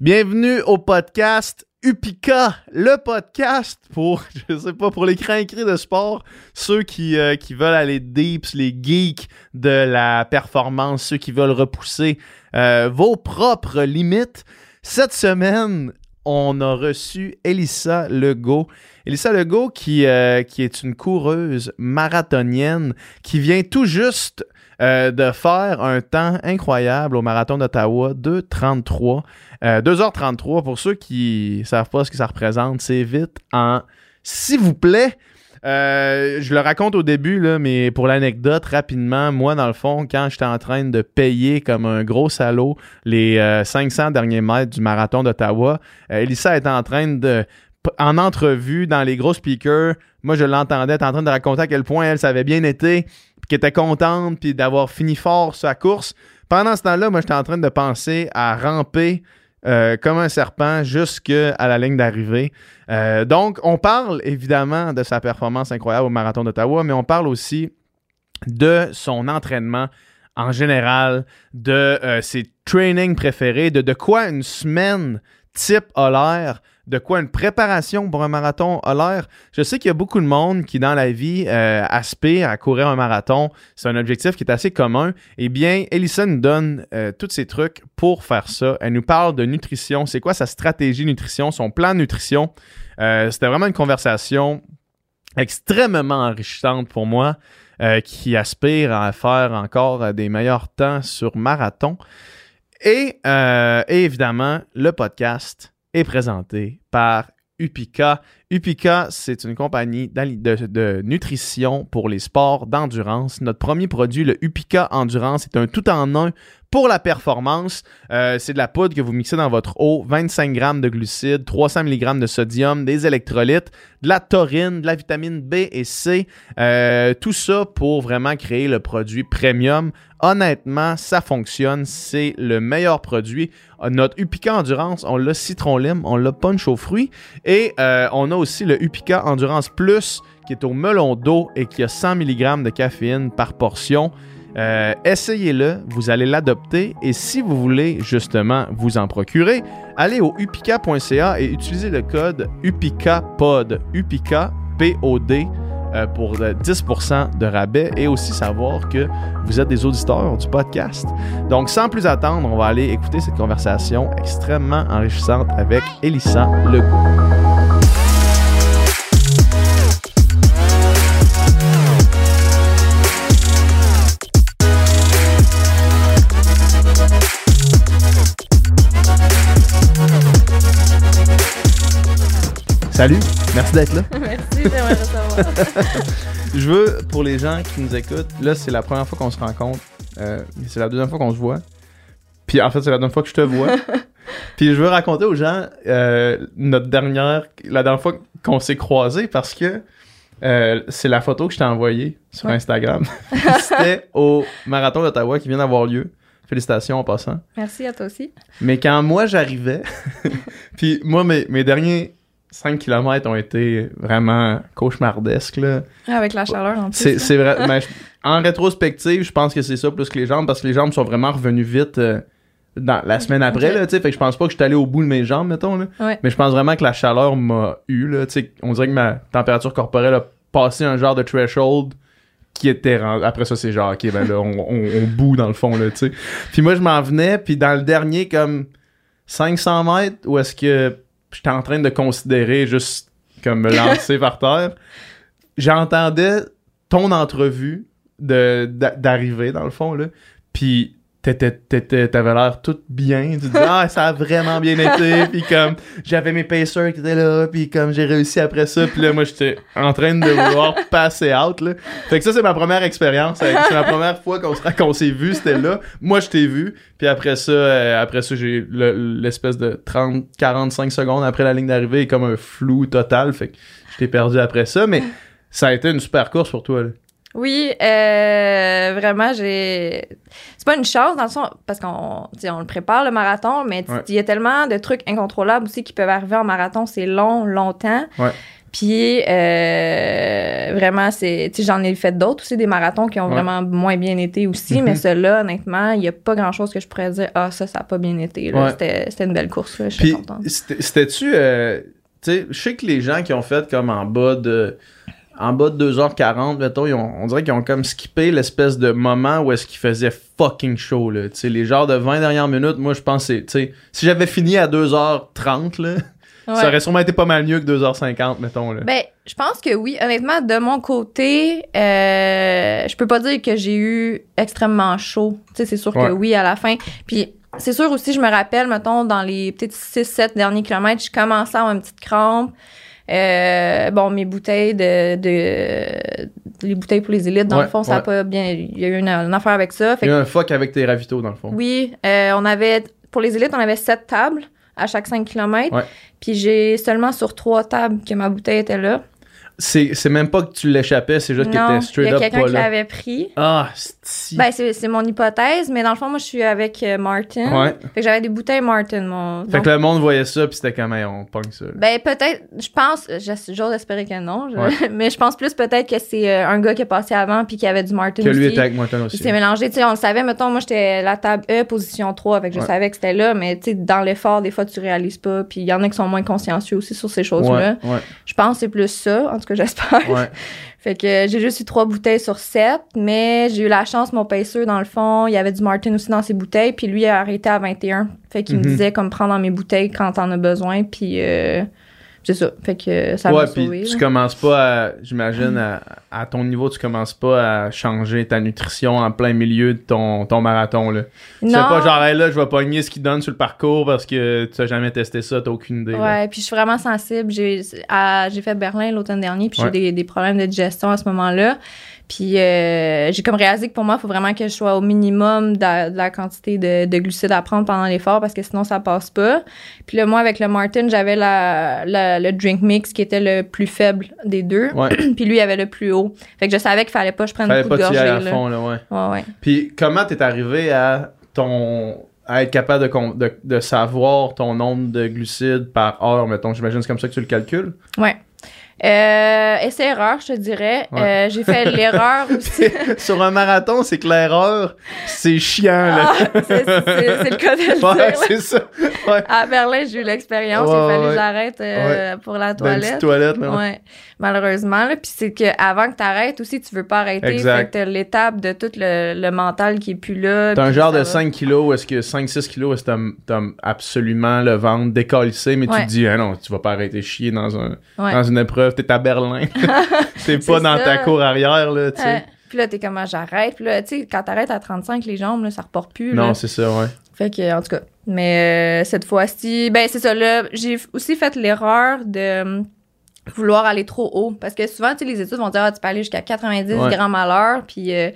Bienvenue au podcast Upika, le podcast pour, je sais pas, pour les crainqueries de sport, ceux qui, euh, qui veulent aller deeps, les geeks de la performance, ceux qui veulent repousser euh, vos propres limites. Cette semaine, on a reçu Elissa Legault. Elissa Legault qui, euh, qui est une coureuse marathonienne qui vient tout juste de faire un temps incroyable au marathon d'Ottawa, 2h33. 2h33, pour ceux qui savent pas ce que ça représente, c'est vite en s'il vous plaît. Euh, je le raconte au début, là, mais pour l'anecdote, rapidement, moi, dans le fond, quand j'étais en train de payer comme un gros salaud les 500 derniers mètres du marathon d'Ottawa, Elissa était en train de en entrevue dans les gros speakers, moi je l'entendais, était en train de raconter à quel point elle, ça avait bien été, puis qu'elle était contente, puis d'avoir fini fort sa course. Pendant ce temps-là, moi j'étais en train de penser à ramper euh, comme un serpent jusqu'à la ligne d'arrivée. Euh, donc, on parle évidemment de sa performance incroyable au marathon d'Ottawa, mais on parle aussi de son entraînement en général, de euh, ses trainings préférés, de de quoi une semaine type a l'air de quoi une préparation pour un marathon a l'air. Je sais qu'il y a beaucoup de monde qui, dans la vie, euh, aspire à courir un marathon. C'est un objectif qui est assez commun. Eh bien, Elissa nous donne euh, tous ces trucs pour faire ça. Elle nous parle de nutrition. C'est quoi sa stratégie nutrition, son plan nutrition? Euh, c'était vraiment une conversation extrêmement enrichissante pour moi, qui aspire à faire encore des meilleurs temps sur marathon. Et évidemment, le podcast est présenté par Upika. Upika, c'est une compagnie de, nutrition pour les sports d'endurance. Notre premier produit, le Upika Endurance, est un tout-en-un pour la performance. Euh, c'est de la poudre que vous mixez dans votre eau, 25 grammes de glucides, 300 mg de sodium, des électrolytes, de la taurine, de la vitamine B et C. Euh, tout ça pour vraiment créer le produit premium. Honnêtement, ça fonctionne. C'est le meilleur produit. Notre Upika Endurance, on l'a citron lime, on l'a punch aux fruits et euh, on a aussi le Upika Endurance Plus qui est au melon d'eau et qui a 100 mg de caféine par portion. Euh, essayez-le, vous allez l'adopter et si vous voulez justement vous en procurer, allez au upica.ca et utilisez le code UPICAPOD, UPICA, P-O-D, euh, pour 10% de rabais et aussi savoir que vous êtes des auditeurs du podcast. Donc, sans plus attendre, on va aller écouter cette conversation extrêmement enrichissante avec Elissa Legault. Salut, merci d'être là. merci, j'aimerais savoir. Je veux, pour les gens qui nous écoutent, là, c'est la première fois qu'on se rencontre. Euh, c'est la deuxième fois qu'on se voit. Puis en fait, c'est la deuxième fois que je te vois. Puis je veux raconter aux gens euh, notre dernière, la dernière fois qu'on s'est croisés parce que euh, c'est la photo que je t'ai envoyée sur Instagram. C'était au marathon d'Ottawa qui vient d'avoir lieu. Félicitations en passant. Merci à toi aussi. Mais quand moi j'arrivais, puis moi mes, mes derniers 5 km ont été vraiment cauchemardesques. Là. Ah, avec la chaleur en plus. C'est, vrai. mais en rétrospective, je pense que c'est ça plus que les jambes parce que les jambes sont vraiment revenues vite euh, dans, la semaine après. Là, fait que je pense pas que je suis allé au bout de mes jambes, mettons. Là. Mais je pense vraiment que la chaleur m'a eu. Là, on dirait que ma température corporelle a passé un genre de threshold qui était après ça c'est genre ok ben là on, on, bout dans le fond là tu sais puis moi je m'en venais puis dans le dernier comme 500 mètres où est-ce que j'étais en train de considérer juste comme me lancer par terre. J'entendais ton entrevue de, d'arriver, dans le fond, là. Puis t'avais l'air tout bien. Tu disais, ah, ça a vraiment bien été. Puis comme, j'avais mes pacers qui étaient là. Puis comme, j'ai réussi après ça. Puis là, moi, j'étais en train de vouloir passer out, là. Fait que ça, c'est ma première expérience. C'est la première fois qu'on s'est vu, c'était là. Moi, je t'ai vu. Puis après ça, euh, après ça, j'ai l'espèce de 30, 45 secondes après la ligne d'arrivée, comme un flou total. Fait que je t'ai perdu après ça. Mais ça a été une super course pour toi, là. Oui, euh, vraiment, j'ai. C'est pas une chance dans le sens parce qu'on on le prépare le marathon, mais il y a tellement de trucs incontrôlables aussi qui peuvent arriver en marathon. C'est long, longtemps. Ouais. Puis euh, vraiment, c'est, j'en ai fait d'autres aussi, des marathons qui ont Ouais. vraiment moins bien été aussi, Mhm. mais ceux-là, honnêtement, il n'y a pas grand-chose que je pourrais dire, ah, ça, ça n'a pas bien été. C'était, c'était une belle course, là, je suis contente. c'était- c'était-tu. euh, tu sais, je sais que les gens qui ont fait comme en bas de. En bas de 2h40, mettons, ils ont- on dirait qu'ils ont comme skippé l'espèce de moment où est-ce qu'ils faisaient fucking chaud, là. Tu sais, les genres de 20 dernières minutes, moi, je pense que c'est, si j'avais fini à 2h30, là, ça aurait sûrement été pas mal mieux que 2h50, mettons, là. Ben, je pense que oui. Honnêtement, de mon côté, euh, je peux pas dire que j'ai eu extrêmement chaud. Tu sais, c'est sûr Ouais. que oui à la fin. Puis c'est sûr aussi, je me rappelle, mettons, dans les peut-être 6-7 derniers kilomètres, je commençais à avoir une petite crampe. Euh, bon, mes bouteilles de, de, les bouteilles pour les élites, dans Ouais, le fond, ça a pas bien. Il y a eu une, une affaire avec ça. Fait Il y que a un fuck avec tes ravitaux, dans le fond. oui, euh, on avait, pour les élites, on avait sept tables à chaque 5 km. Ouais. Puis j'ai seulement sur trois tables que ma bouteille était là. C'est, c'est même pas que tu l'échappais, c'est juste que t'étais il y straight a up quelqu'un qui l'avait pris. Ah, si. Ben, c'est c'est mon hypothèse, mais dans le fond, moi, je suis avec euh, Martin. ouais. Fait que j'avais des bouteilles Martin. Mon, Fait donc- que le monde voyait ça, puis c'était comme, hey, on pogne ça. Ben, peut-être, je pense, j'ose espérer que non, je- Ouais. mais je pense plus peut-être que c'est euh, un gars qui est passé avant puis qui avait du Martin que lui aussi. était avec Martin Il aussi. s'est mélangé, tu sais, on le savait, mettons, moi, j'étais la table E, position 3, fait que je Ouais. savais que c'était là, mais tu sais, dans l'effort, des fois, tu réalises pas, puis il y en a qui sont moins consciencieux aussi sur ces choses-là. Je pense que c'est plus ça, en tout j'espère. ouais. Fait que j'ai juste eu trois bouteilles sur sept, mais j'ai eu la chance, mon paceur, dans le fond, il y avait du Martin aussi dans ses bouteilles, puis lui a arrêté à 21. Fait qu'il Mhm. me disait comme prendre dans mes bouteilles quand t'en as besoin, puis euh, c'est ça. Fait que ça m'a Ouais, puis tu commences pas à, j'imagine, à, à ton niveau, tu commences pas à changer ta nutrition en plein milieu de ton, ton marathon, là. Tu fais Non. pas genre, Hey, là, je vais pogner ce qu'ils donnent sur le parcours parce que tu as jamais testé ça, t'as aucune idée. Ouais, puis je suis vraiment sensible. J'ai j'ai fait Berlin l'automne dernier, puis j'ai Ouais. des, des problèmes de digestion à ce moment-là. Puis euh, j'ai comme réalisé que pour moi, il faut vraiment que je sois au minimum de, la- de la quantité de, de glucides à prendre pendant l'effort parce que sinon ça passe pas. Puis là, moi, avec le Martin, j'avais la, la- le drink mix qui était le plus faible des deux. Ouais. Puis lui, il avait le plus haut. Fait que je savais qu'il fallait pas que je prenne Fallait beaucoup pas de gorgées. à là. fond, là, ouais. Ouais, ouais. Puis comment t'es arrivé à ton à être capable de, de, de savoir ton nombre de glucides par heure, mettons? J'imagine c'est comme ça que tu le calcules. Ouais. Euh, essai-erreur, je te dirais. Ouais. Euh, j'ai fait l'erreur aussi. Sur un marathon, c'est que l'erreur, c'est chiant, là. Ah, c'est le cas de le ouais, c'est ça. Ouais. À Berlin, j'ai eu l'expérience. Il ouais. que j'arrête euh, pour la Dans une toilette. là. Ouais, malheureusement. Là. Puis c'est qu'avant que tu arrêtes aussi, tu veux pas arrêter. Exact. Fait que l'étape de tout le, le mental qui est plus là. T'as un genre de va. 5 kilos, où est-ce que 5-6 kilos, est-ce que t'as- absolument le ventre décalissé, mais tu te dis, ah non, tu vas pas arrêter chier dans, un, dans une épreuve, t'es à Berlin. t'es pas dans ça. ta cour arrière, là, tu sais. Ouais. Puis là, t'es comme, ah, j'arrête. Puis là, tu sais, quand t'arrêtes à 35, les jambes, là, ça repart plus. là. Non, c'est ça, ouais. Fait que, en tout cas. Mais euh, cette fois-ci, ben c'est ça. Là, j'ai aussi fait l'erreur de hum, vouloir aller trop haut. Parce que souvent, tu sais, les études vont dire, ah, tu peux aller jusqu'à 90 Ouais. grammes à l'heure. Puis, euh,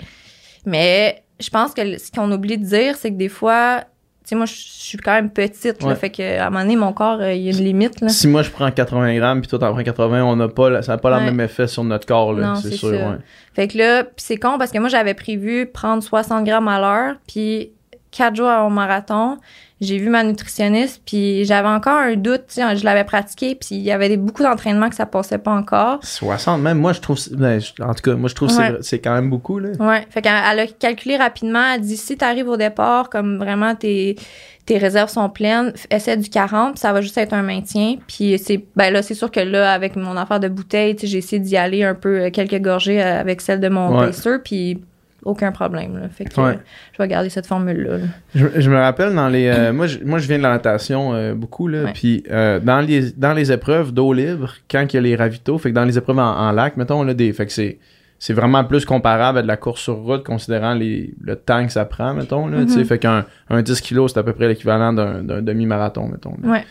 mais je pense que ce qu'on oublie de dire, c'est que des fois, tu sais, moi, je suis quand même petite. Là, Ouais. fait que, à un moment donné, mon corps, euh, il y a une limite. Là. Si moi je prends 80 grammes puis toi t'en prends 80, on n'a pas, ça n'a pas Ouais. le même effet sur notre corps, c'est sûr, ouais. Fait que là, pis c'est con parce que moi, j'avais prévu prendre 60 grammes à l'heure, puis quatre jours avant mon marathon, j'ai vu ma nutritionniste, puis j'avais encore un doute, tu je l'avais pratiqué, puis il y avait des, beaucoup d'entraînements que ça passait pas encore. 60, même moi je trouve, ben, en tout cas, moi je trouve que Ouais. c'est- c'est quand même beaucoup, là. Ouais, fait qu'elle elle a calculé rapidement, elle dit si t'arrives au départ, comme vraiment tes, tes réserves sont pleines, essaie du 40, puis ça va juste être un maintien. Puis c'est ben là, c'est sûr que là, avec mon affaire de bouteille, tu j'ai essayé d'y aller un peu euh, quelques gorgées euh, avec celle de mon Ouais. pacer, puis aucun problème. Là. Fait que Ouais. euh, je vais garder cette formule-là. là. Je, je me rappelle dans les. euh, moi, je, moi, je viens de la natation euh, beaucoup, là. Puis euh, dans, les, dans les épreuves d'eau libre, quand il y a les ravitaux, fait que dans les épreuves en, en lac, mettons, là, des, fait que c'est. C'est vraiment plus comparable à de la course sur route, considérant les, le temps que ça prend, mettons. Là. Mhm. Fait qu'un un 10 kg, c'est à peu près l'équivalent d'un d'un demi-marathon, mettons. Ouais.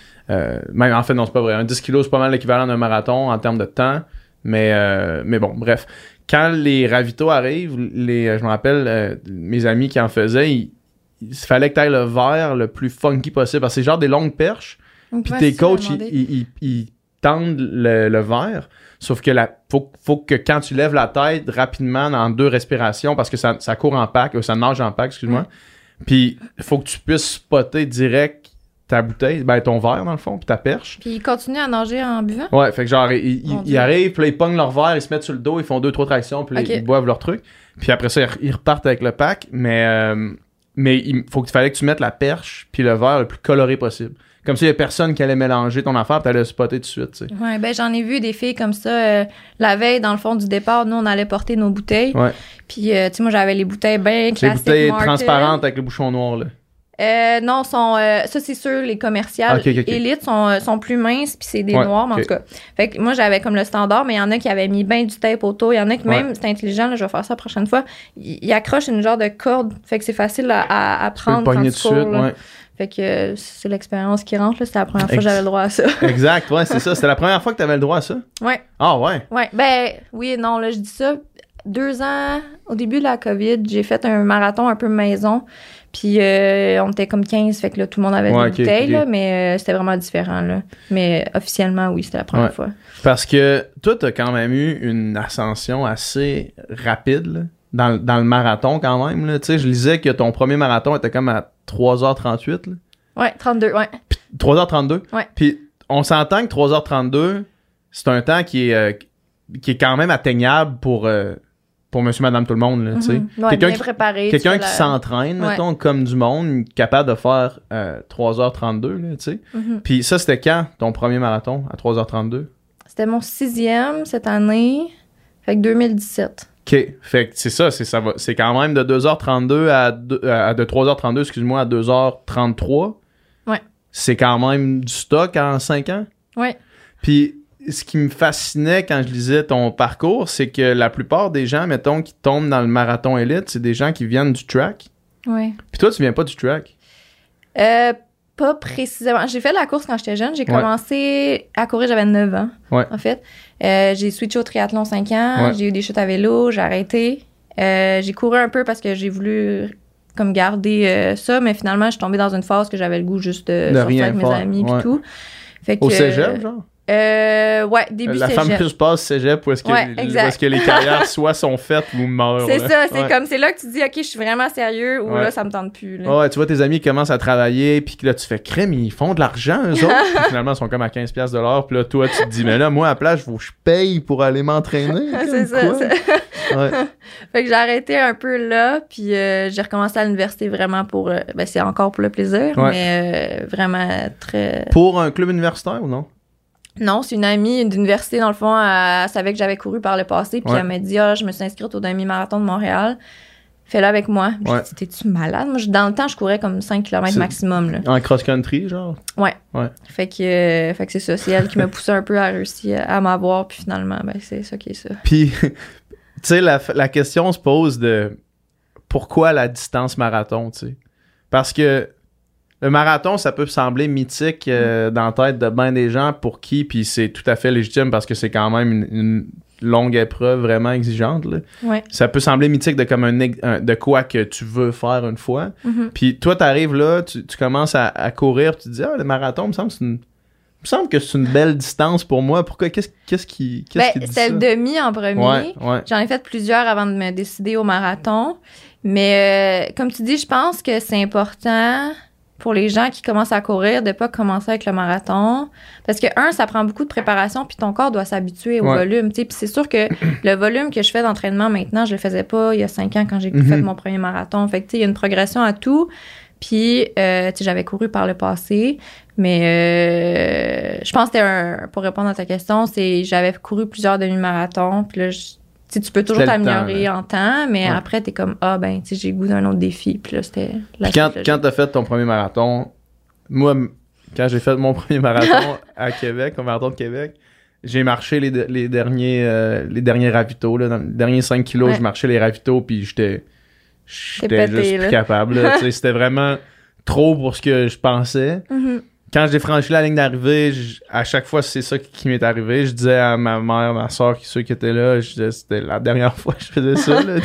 Même, en fait, non, c'est pas vrai. Un 10 kg, c'est pas mal l'équivalent d'un marathon en termes de temps. Mais, euh, mais bon, bref. Quand les ravitaux arrivent, les, euh, je me rappelle, euh, mes amis qui en faisaient, il, il fallait que tu ailles le verre le plus funky possible. Parce que c'est genre des longues perches. Puis tes coachs, ils, ils- tendent le, le verre. Sauf que la, faut, faut que quand tu lèves la tête rapidement dans deux respirations, parce que ça, ça court en pack, ou ça nage en pack, excuse-moi. Puis il faut que tu puisses spotter direct ta bouteille, ben ton verre dans le fond, puis ta perche. Puis ils continuent à nager en buvant? Ouais, fait que genre, ils, arrivent, puis là, ils pognent leur verre, ils se mettent sur le dos, ils font deux, trois tractions, puis ils boivent leur truc. Puis après ça, ils, re- ils repartent avec le pack, mais, euh, mais il faut que fallait que tu mettes la perche, puis le verre le plus coloré possible. Comme ça, il y a personne qui allait mélanger ton affaire, puis t'allais le spotter tout de suite, tu sais. Ouais, ben j'en ai vu des filles comme ça. euh, la veille, dans le fond du départ, nous, on allait porter nos bouteilles. Ouais. Puis, euh, tu sais, moi, j'avais les bouteilles bien Les classiques. bouteilles Martin. transparentes avec le bouchon noir, là. Euh, non, sont, euh, ça, c'est sûr, les commerciales. Élites sont, euh, sont plus minces, puis c'est des Ouais, noirs, mais en tout cas. Fait que moi, j'avais comme le standard, mais il y en a qui avaient mis bien du tape autour. Il y en a qui, même, c'est intelligent, là, je vais faire ça la prochaine fois, ils accrochent une genre de corde. Fait que c'est facile à, à, Tu prendre quand tu tout de cours, suite, ouais. Fait que euh, c'est l'expérience qui rentre, là. C'était la première fois que j'avais le droit à ça. Exact, ouais, c'est ça. C'était la première fois que t'avais le droit à ça? ouais. Ah, ouais. Ouais, ben oui non, là, je dis ça. Deux ans, au début de la COVID, j'ai fait un marathon un peu maison. Puis euh, on était comme 15, fait que là, tout le monde avait Ouais, des bouteilles, là, mais euh, c'était vraiment différent, là. Mais euh, officiellement, oui, c'était la première Ouais. fois. Parce que toi, t'as quand même eu une ascension assez rapide là, dans, le- dans le marathon quand même. là. Tu sais, je lisais que ton premier marathon était comme à 3h38. là. Ouais, 32, ouais. 3h32. Ouais. Puis on s'entend que 3h32, c'est un temps qui est, euh, qui est quand même atteignable pour, euh, pour monsieur, madame, tout le monde. Là, tu sais. Mhm. Ouais, Quelqu'un qui- préparé. s'entraîne, Ouais. mettons, comme du monde, capable de faire euh, 3h32, là, tu sais. Mhm. Puis ça, c'était quand, ton premier marathon, à 3h32? C'était mon sixième cette année, fait que 2017. OK. Fait que c'est ça, c'est ça va. C'est quand même de 2h32 à, deux- euh, à de 3h32, excuse-moi, à 2h33. Ouais. C'est quand même du stock en 5 ans? Ouais. Puis ce qui me fascinait quand je lisais ton parcours, c'est que la plupart des gens, mettons, qui tombent dans le marathon élite, c'est des gens qui viennent du track. Ouais. Puis toi, tu viens pas du track? Euh, pas précisément. J'ai fait de la course quand j'étais jeune. J'ai Ouais. commencé à courir, j'avais 9 ans, Ouais. en fait. Euh, j'ai switché au triathlon 5 ans. Ouais. J'ai eu des chutes à vélo, j'ai arrêté. Euh, j'ai couru un peu parce que j'ai voulu comme garder ça, mais finalement, je suis tombée dans une phase que j'avais le goût juste de, De sortir rien avec mes faire, amis ouais. et tout. Fait Au cégep, genre? Euh, ouais, début la cégep. fameuse passe cégep où est-ce que, Ouais, les carrières soit sont faites ou meurent. C'est ça, c'est Ouais. comme, c'est là que tu dis, OK, je suis vraiment sérieux ou Ouais. là, ça me tente plus. là. Ouais, tu vois tes amis commencent à travailler, puis que là, tu fais crème, ils font de l'argent, eux autres. Puis finalement, ils sont comme à 15$ piastres de l'heure. Puis là, toi, tu te dis, mais là, moi, à la place, je paye pour aller m'entraîner. c'est ça. Fait que j'ai arrêté un peu là, puis euh, j'ai recommencé à l'université vraiment pour. euh, ben, c'est encore pour le plaisir, mais euh, vraiment très. Pour un club universitaire ou non? Non, c'est une amie d'université, dans le fond, elle, savait que j'avais couru par le passé, puis Ouais. elle m'a dit Ah, je me suis inscrite au demi-marathon de Montréal. Fais-le avec moi. J'ai Ouais. dit, T'es-tu malade? Moi, dans le temps, je courais comme 5 km maximum. Là. En cross-country, genre? Ouais. Ouais. Fait que, euh, fait que c'est ça. C'est elle qui m'a poussé un peu à réussir à m'avoir, puis finalement, ben, c'est ça qui est ça. Puis, tu sais, la, la question se pose de pourquoi la distance marathon, tu sais? Parce que le marathon, ça peut sembler mythique euh, dans la tête de bien des gens pour qui, puis c'est tout à fait légitime parce que c'est quand même une, une longue épreuve vraiment exigeante. là. Ouais. Ça peut sembler mythique de comme un, de quoi que tu veux faire une fois. Mhm. Puis toi, t'arrives là, tu, tu commences à, à courir, puis tu te dis ah le marathon, me semble que c'est une me semble que c'est une belle distance pour moi. Pourquoi qu'est-ce qu'est-ce qui qu'est-ce Ben, ça? le demi en premier. Ouais, ouais. J'en ai fait plusieurs avant de me décider au marathon. Mais euh, comme tu dis, je pense que c'est important pour les gens qui commencent à courir de pas commencer avec le marathon. Parce que, un, ça prend beaucoup de préparation, puis ton corps doit s'habituer au Ouais. volume. tu sais. Puis c'est sûr que le volume que je fais d'entraînement maintenant, je le faisais pas il y a cinq ans quand j'ai Mhm. fait mon premier marathon. Fait que, tu sais, il y a une progression à tout. Puis, euh, tu sais, j'avais couru par le passé, mais euh, je pense que un, pour répondre à ta question, c'est j'avais couru plusieurs demi-marathons, puis là, je- sais, tu peux toujours t'améliorer en temps, mais Ouais. après, t'es comme, ah, ben, tu sais, j'ai goût d'un autre défi, puis là, c'était la Puis quand, quand t'as fait ton premier marathon, moi, quand j'ai fait mon premier marathon à Québec, au marathon de Québec, j'ai marché les, de- les derniers euh, les derniers ravitaux. Là, dans les derniers 5 kilos, Ouais. je marchais les ravitaux, puis j'étais j'étais juste là. plus capable. C'était vraiment trop pour ce que je pensais. Mhm. Quand j'ai franchi la ligne d'arrivée, à chaque fois, c'est ça qui, m'est arrivé. Je disais à ma mère, ma soeur, ceux qui étaient là, je disais, c'était la dernière fois que je faisais ça. là.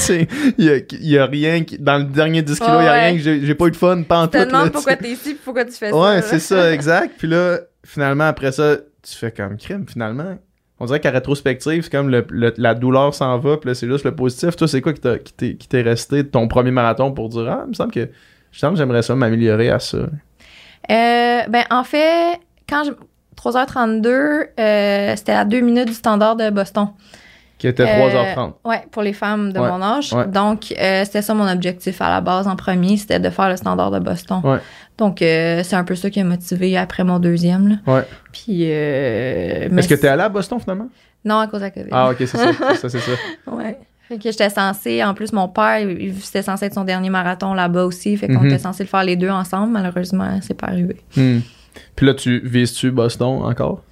Il y a, il y a rien qui, dans le dernier 10 kilos, il y a Ouais. rien que j'ai j'ai pas eu de fun, pas en Tu te tout. demandes pourquoi t'es ici, pourquoi tu fais ça. Ouais, c'est ça, exact. Puis là, finalement, après ça, tu fais comme crime, finalement. On dirait qu'à rétrospective, c'est comme le, le- la douleur s'en va, puis là, c'est juste le positif. Toi, c'est quoi qui t'a- qui t'est qui t'est resté de ton premier marathon pour dire Ah, il me semble que, je semble que j'aimerais ça m'améliorer à ça. Euh, ben, en fait, quand je. 3h32, euh, c'était à 2 minutes du standard de Boston. Qui était Euh, 3h30. Ouais, pour les femmes de Ouais, mon âge. ouais. Donc, euh, c'était ça mon objectif à la base en premier, c'était de faire le standard de Boston. Ouais. Donc, euh, c'est un peu ça qui a motivé après mon deuxième. là. Ouais. Puis, euh, Est-ce que t'es allé à Boston finalement? Non, à cause de la COVID. Ah, ok, c'est ça. c'est ça, c'est ça. Ouais. Fait que j'étais censée, en plus, mon père, c'était censé être son dernier marathon là-bas aussi. Fait qu'on Mhm. était censé le faire les deux ensemble. Malheureusement, c'est pas arrivé. Hmm. Puis là, tu vises-tu Boston encore?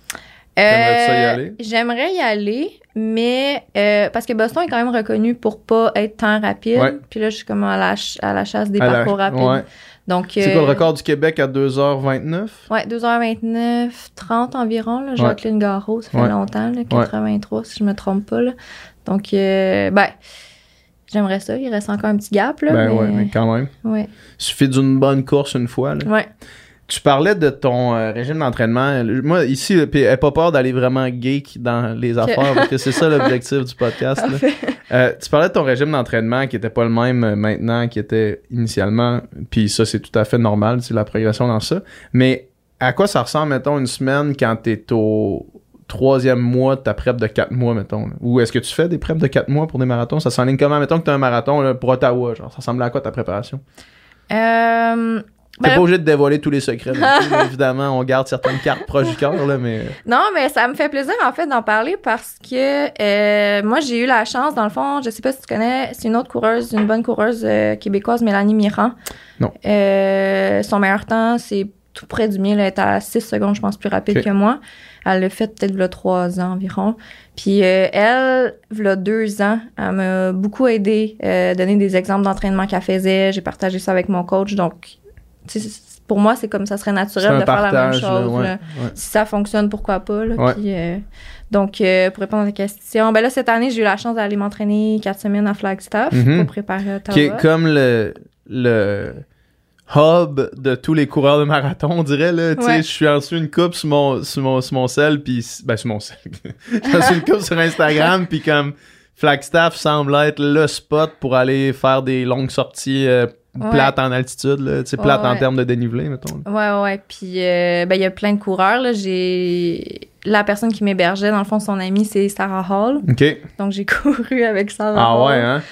T'aimerais-tu ça y Euh, aller? J'aimerais y aller, mais euh, parce que Boston est quand même reconnu pour pas être tant rapide. Ouais. Puis là, je suis comme à la, ch- à la chasse des À la- parcours rapides. ouais. Donc, C'est euh, quoi le record du Québec à 2h29? Ouais, 2h29, 30 environ. Là, Ouais. Jacqueline Garraud, ça fait Ouais. longtemps, là, 83 si je me trompe pas. Là. Donc, euh, ben, j'aimerais ça. Il reste encore un petit gap. Là, Ben mais... ouais, mais quand même. ouais. Il suffit d'une bonne course une fois. là. Ouais. Tu parlais de ton euh, régime d'entraînement. Moi, ici, aie pas peur d'aller vraiment geek dans les affaires, parce que c'est ça l'objectif du podcast. là. Euh, tu parlais de ton régime d'entraînement qui était pas le même euh, maintenant qui était initialement, puis ça, c'est tout à fait normal, c'est la progression dans ça. Mais à quoi ça ressemble, mettons, une semaine quand t'es au troisième mois de ta prep de quatre mois, mettons? là? Ou est-ce que tu fais des preps de quatre mois pour des marathons? Ça s'enligne comment? Mettons que t'as un marathon là, pour Ottawa, genre, ça ressemble à quoi ta préparation? Euh, T'es ben, pas obligé de dévoiler tous les secrets. évidemment, on garde certaines cartes proches du cœur, là, mais... Non, mais ça me fait plaisir en fait d'en parler parce que euh, moi j'ai eu la chance, dans le fond, je sais pas si tu connais, c'est une autre coureuse, une bonne coureuse euh, québécoise, Mélanie Mirand. Non. Euh, son meilleur temps, c'est tout près du mien, elle est à 6 secondes, je pense, plus rapide que moi. Elle l'a fait peut-être il 3 ans environ. Puis euh, elle, a deux ans, elle m'a beaucoup aidé, euh, donné des exemples d'entraînement qu'elle faisait. J'ai partagé ça avec mon coach. Donc, pour moi, c'est comme ça serait naturel de faire la même chose. là, ouais, là ouais. si ça fonctionne, pourquoi pas. Là, Ouais. Puis, euh, donc, euh, pour répondre à ta question, ben là, cette année, j'ai eu la chance d'aller m'entraîner quatre semaines à Flagstaff Mhm. pour préparer Ottawa. Qui est comme le, le hub de tous les coureurs de marathon, on dirait. Là, Tu sais, Ouais. Je suis en dessous une coupe sur mon, sur mon, sur mon sel, puis... Ben, sur mon sel. Je suis une coupe sur Instagram, puis comme Flagstaff semble être le spot pour aller faire des longues sorties euh, Ouais. plates en altitude. Là, tu sais, Ouais, plates en ouais. termes de dénivelé, mettons. là. Ouais, ouais, ouais. Puis, euh, ben, il y a plein de coureurs. Là. J'ai... La personne qui m'hébergeait, dans le fond, son amie, c'est Sarah Hall. OK. Donc, j'ai couru avec Sarah Ah Hall. ouais, hein?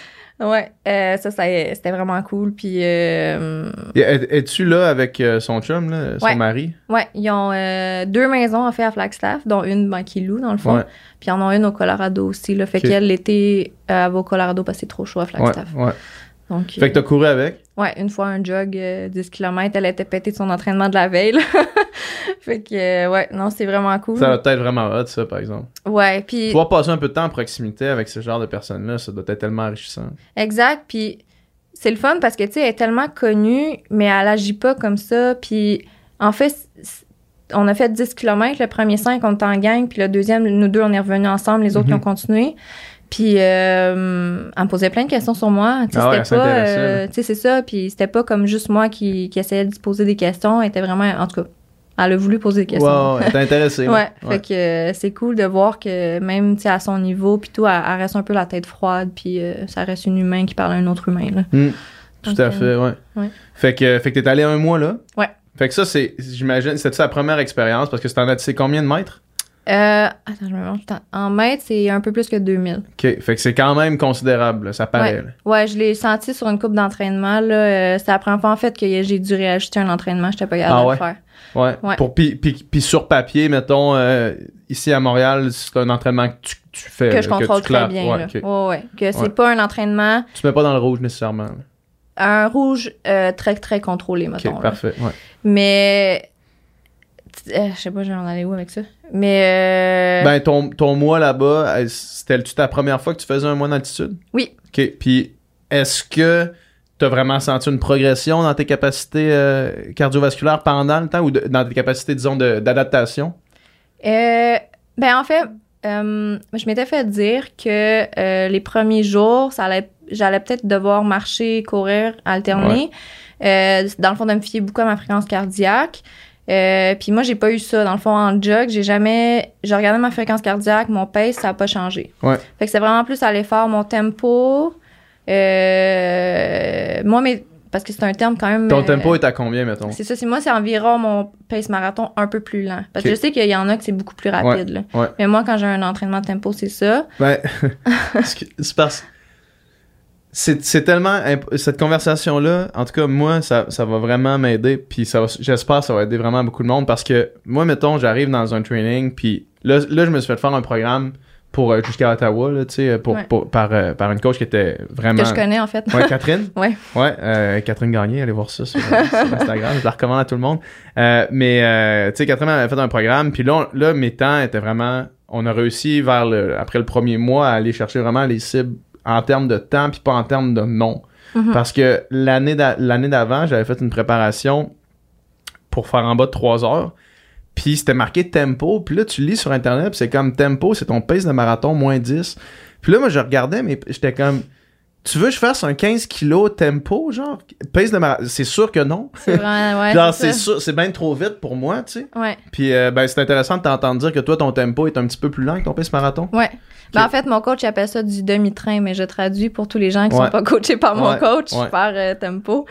Ouais, euh, ça, ça, c'était vraiment cool. Puis, euh, Es-tu là avec son chum, là, son Ouais. mari? ouais, ils ont euh, deux maisons, en fait, à Flagstaff, dont une, ben, qui loue, dans le fond. Ouais. Puis, ils en ont une au Colorado aussi. Là. Fait qu'elle, l'été, elle va au Colorado parce que c'est trop chaud à Ouais, Flagstaff. ouais. Donc, Fait que t'as couru avec? Ouais, une fois un jog, euh, 10 km, elle était pétée de son entraînement de la veille. fait que, euh, ouais, non, c'est vraiment cool. Ça va être vraiment hot, ça, par exemple. Ouais, puis Pouvoir passer un peu de temps en proximité avec ce genre de personnes-là, ça doit être tellement enrichissant. exact, puis c'est le fun parce que, tu sais, elle est tellement connue, mais elle agit pas comme ça. Puis, en fait, on a fait 10 km, le premier 5, on était en gang, puis le deuxième, nous deux, on est revenus ensemble, les autres, Mhm. ont continué. Puis, euh, elle me posait plein de questions sur moi. Tu sais, Ah ouais, elle c'était pas. euh, c'est ça. Puis, c'était pas comme juste moi qui, qui essayais de se poser des questions. Elle était vraiment. En tout cas, elle a voulu poser des questions. Ouais, ouais, t'es intéressé. là. Ouais, fait que euh, c'est cool de voir que même à son niveau, puis tout, elle, elle reste un peu la tête froide, puis euh, ça reste une humain qui parle à un autre humain. Là. Hmm, tout Donc, à fait, ouais. ouais. Fait que, fait que t'es allé un mois là. Ouais. Fait que ça, c'est, j'imagine, c'était sa première expérience? Parce que c'était en tu sais combien de mètres? Euh, attends, je me temps. En mètres, c'est un peu plus que 2000. Ok, fait que c'est quand même considérable, là, ça paraît. là. Ouais, je l'ai senti sur une coupe d'entraînement. là. Euh, la première fois en fait que j'ai dû réajuster un entraînement. J'étais pas capable Ah de ouais? le faire. Ouais. Ouais. Pour, puis, puis, puis sur papier, mettons, euh, ici à Montréal, c'est un entraînement que tu, tu fais. Que je contrôle très bien. Ouais, là. ok. Ouais, ouais. Que c'est Ouais. pas un entraînement. Tu te mets pas dans le rouge nécessairement. Un rouge euh, très, très contrôlé, Ok, mettons. là. parfait. Ouais. Mais. Euh, je sais pas, je vais en aller où avec ça. Mais. euh, Ben, ton, ton mois là-bas, c'était-tu ta première fois que tu faisais un mois d'altitude? Oui. OK. Puis, est-ce que tu as vraiment senti une progression dans tes capacités euh, cardiovasculaires pendant le temps ou de- dans tes capacités, disons, d'adaptation? Ben en fait, je m'étais fait dire que les premiers jours, ça allait, j'allais peut-être devoir marcher, courir, alterner. Dans le fond, de me fier beaucoup à ma fréquence cardiaque. Euh, puis moi, j'ai pas eu ça. Dans le fond, en jog, j'ai jamais. J'ai regardé ma fréquence cardiaque, mon pace, ça a pas changé. Ouais. Fait que c'est vraiment plus à l'effort, mon tempo. Euh, moi, mes parce que c'est un terme quand même. Ton euh, tempo est à combien, mettons? C'est ça, c'est moi, c'est environ mon pace marathon un peu plus lent. Parce que je sais qu'il y en a que c'est beaucoup plus rapide. là. ouais. Mais moi, quand j'ai un entraînement de tempo, c'est ça. Ben, parce que- c'est parce c'est c'est tellement cette conversation là en tout cas moi ça, ça va vraiment m'aider puis ça va- j'espère que ça va aider vraiment beaucoup de monde parce que moi mettons j'arrive dans un training puis là, là je me suis fait faire un programme pour euh, jusqu'à Ottawa là tu sais pour, Ouais. pour- par euh, par une coach qui était vraiment Que je connais, en fait. Ouais, Catherine? Ouais. Ouais, euh, Catherine Gagné, allez voir ça sur, sur Instagram, je la recommande à tout le monde. Euh, mais, euh, tu sais, Catherine avait fait un programme, puis là, on- là, mes temps étaient vraiment... On a réussi vers le... Après le premier mois à aller chercher vraiment les cibles en termes de temps, puis pas en termes de nom. Mhm. Parce que l'année d'a- l'année d'avant, j'avais fait une préparation pour faire en bas de 3 heures. Puis c'était marqué tempo. Puis là, tu lis sur Internet, c'est comme tempo, c'est ton pace de marathon moins 10. Puis là, moi, je regardais, mais j'étais comme, tu veux que je fasse un 15 kg tempo, genre? Pace de marathon? C'est sûr que non. C'est ouais. genre, c'est sûr, bien trop vite pour moi, tu sais. Ouais. Puis, euh, ben, c'est intéressant de t'entendre dire que toi, ton tempo est un petit peu plus lent que ton pace marathon. Ouais. Ben, en fait, mon coach il appelle ça du demi-train, mais je traduis pour tous les gens qui Ouais. sont pas coachés par mon Ouais, coach par euh, tempo.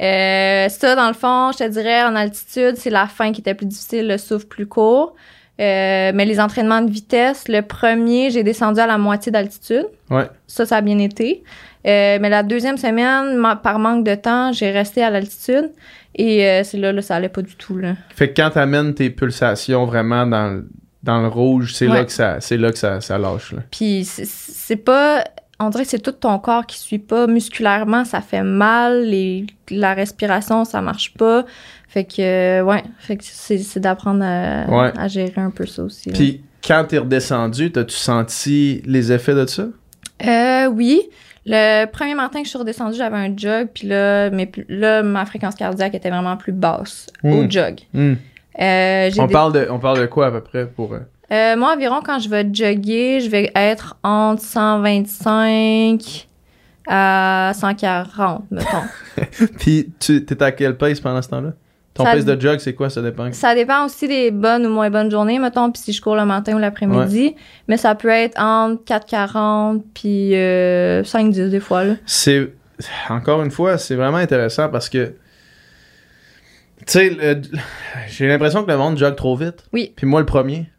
Euh, ça, dans le fond, je te dirais, en altitude, c'est la fin qui était plus difficile, le souffle plus court. Euh, mais les entraînements de vitesse, le premier, j'ai descendu à la moitié d'altitude. Ouais. Ça, ça a bien été. Euh, mais la deuxième semaine, ma- par manque de temps, j'ai resté à l'altitude. Et euh, c'est là, là, ça allait pas du tout. Là. Fait que quand t'amènes tes pulsations vraiment dans, le- dans le rouge, c'est là Ouais. que ça, c'est là que ça, ça lâche, là. Puis c'est- pas. On dirait que c'est tout ton corps qui suit pas. Musculairement, ça fait mal. Les, la respiration, ça marche pas. Fait que, euh, ouais. Fait que c'est d'apprendre à, Ouais. à gérer un peu ça aussi. Puis, quand t'es redescendu, t'as-tu senti les effets de ça? Euh, oui. Le premier matin que je suis redescendue, j'avais un jog. Puis là, mais là, ma fréquence cardiaque était vraiment plus basse au Mm. jog. Hmm. Euh, On, des- parle de, on parle de quoi à peu près pour. euh, Euh, moi, environ, quand je vais jogger, je vais être entre 125 à 140, mettons. Puis, tu t'es à quel pace pendant ce temps-là? Ton Ça- pace de jog, c'est quoi? Ça dépend. Ça dépend aussi des bonnes ou moins bonnes journées, mettons, puis si je cours le matin ou l'après-midi. Mais ça peut être entre 4,40 puis euh, 5,10 des fois. C'est. Encore une fois, c'est vraiment intéressant parce que. Tu sais, j'ai l'impression que le monde jogue trop vite. Oui. Puis moi, le premier.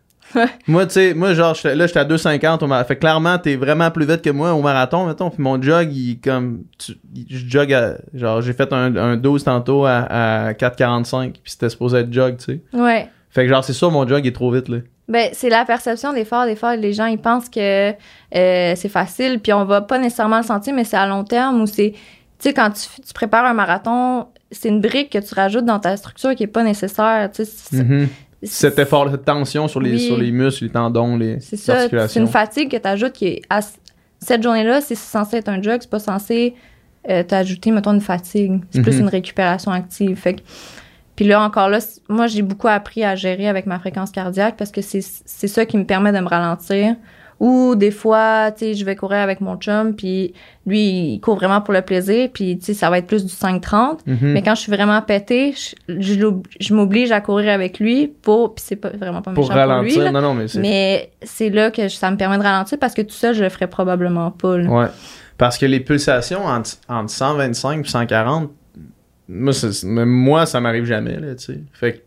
Moi, tu sais, moi, genre, là, j'étais à 2,50 au marathon. Fait que clairement, t'es vraiment plus vite que moi au marathon, mettons. Puis mon jog, il comme. tu- je jog à. Genre, j'ai fait un, un 12 tantôt à, à 4,45. Puis c'était supposé être jog, tu sais. Ouais. Fait que genre, c'est sûr, mon jog est trop vite, là. Ben, c'est la perception. Des fois, les gens, ils pensent que euh, c'est facile, puis on va pas nécessairement le sentir, mais c'est à long terme ou c'est... Tu sais, quand tu, tu prépares un marathon, c'est une brique que tu rajoutes dans ta structure qui est pas nécessaire. Tu sais. Cet effort, cette tension sur les, Oui. sur les muscles, les tendons, les C'est ça, c'est une fatigue que tu ajoutes qui est à cette journée-là, c'est censé être un jog, c'est pas censé euh, t'ajouter, mettons, une fatigue. C'est plus Mhm. une récupération active. Fait que- puis là, encore là, moi, j'ai beaucoup appris à gérer avec ma fréquence cardiaque parce que c'est c'est ça qui me permet de me ralentir. Ou des fois, tu sais, je vais courir avec mon chum, puis lui, il court vraiment pour le plaisir, puis tu sais, ça va être plus du 5-30. Mhm. Mais quand je suis vraiment pété, je, je m'oblige à courir avec lui pour, puis c'est pas vraiment pas pour méchant pour lui, ralentir. là. non, non, mais c'est. Mais c'est là que je- ça me permet de ralentir parce que tout ça, je le ferais probablement pas. là. Ouais. Parce que les pulsations entre, entre 125 et 140, moi, moi ça m'arrive jamais, là, tu sais. Fait que-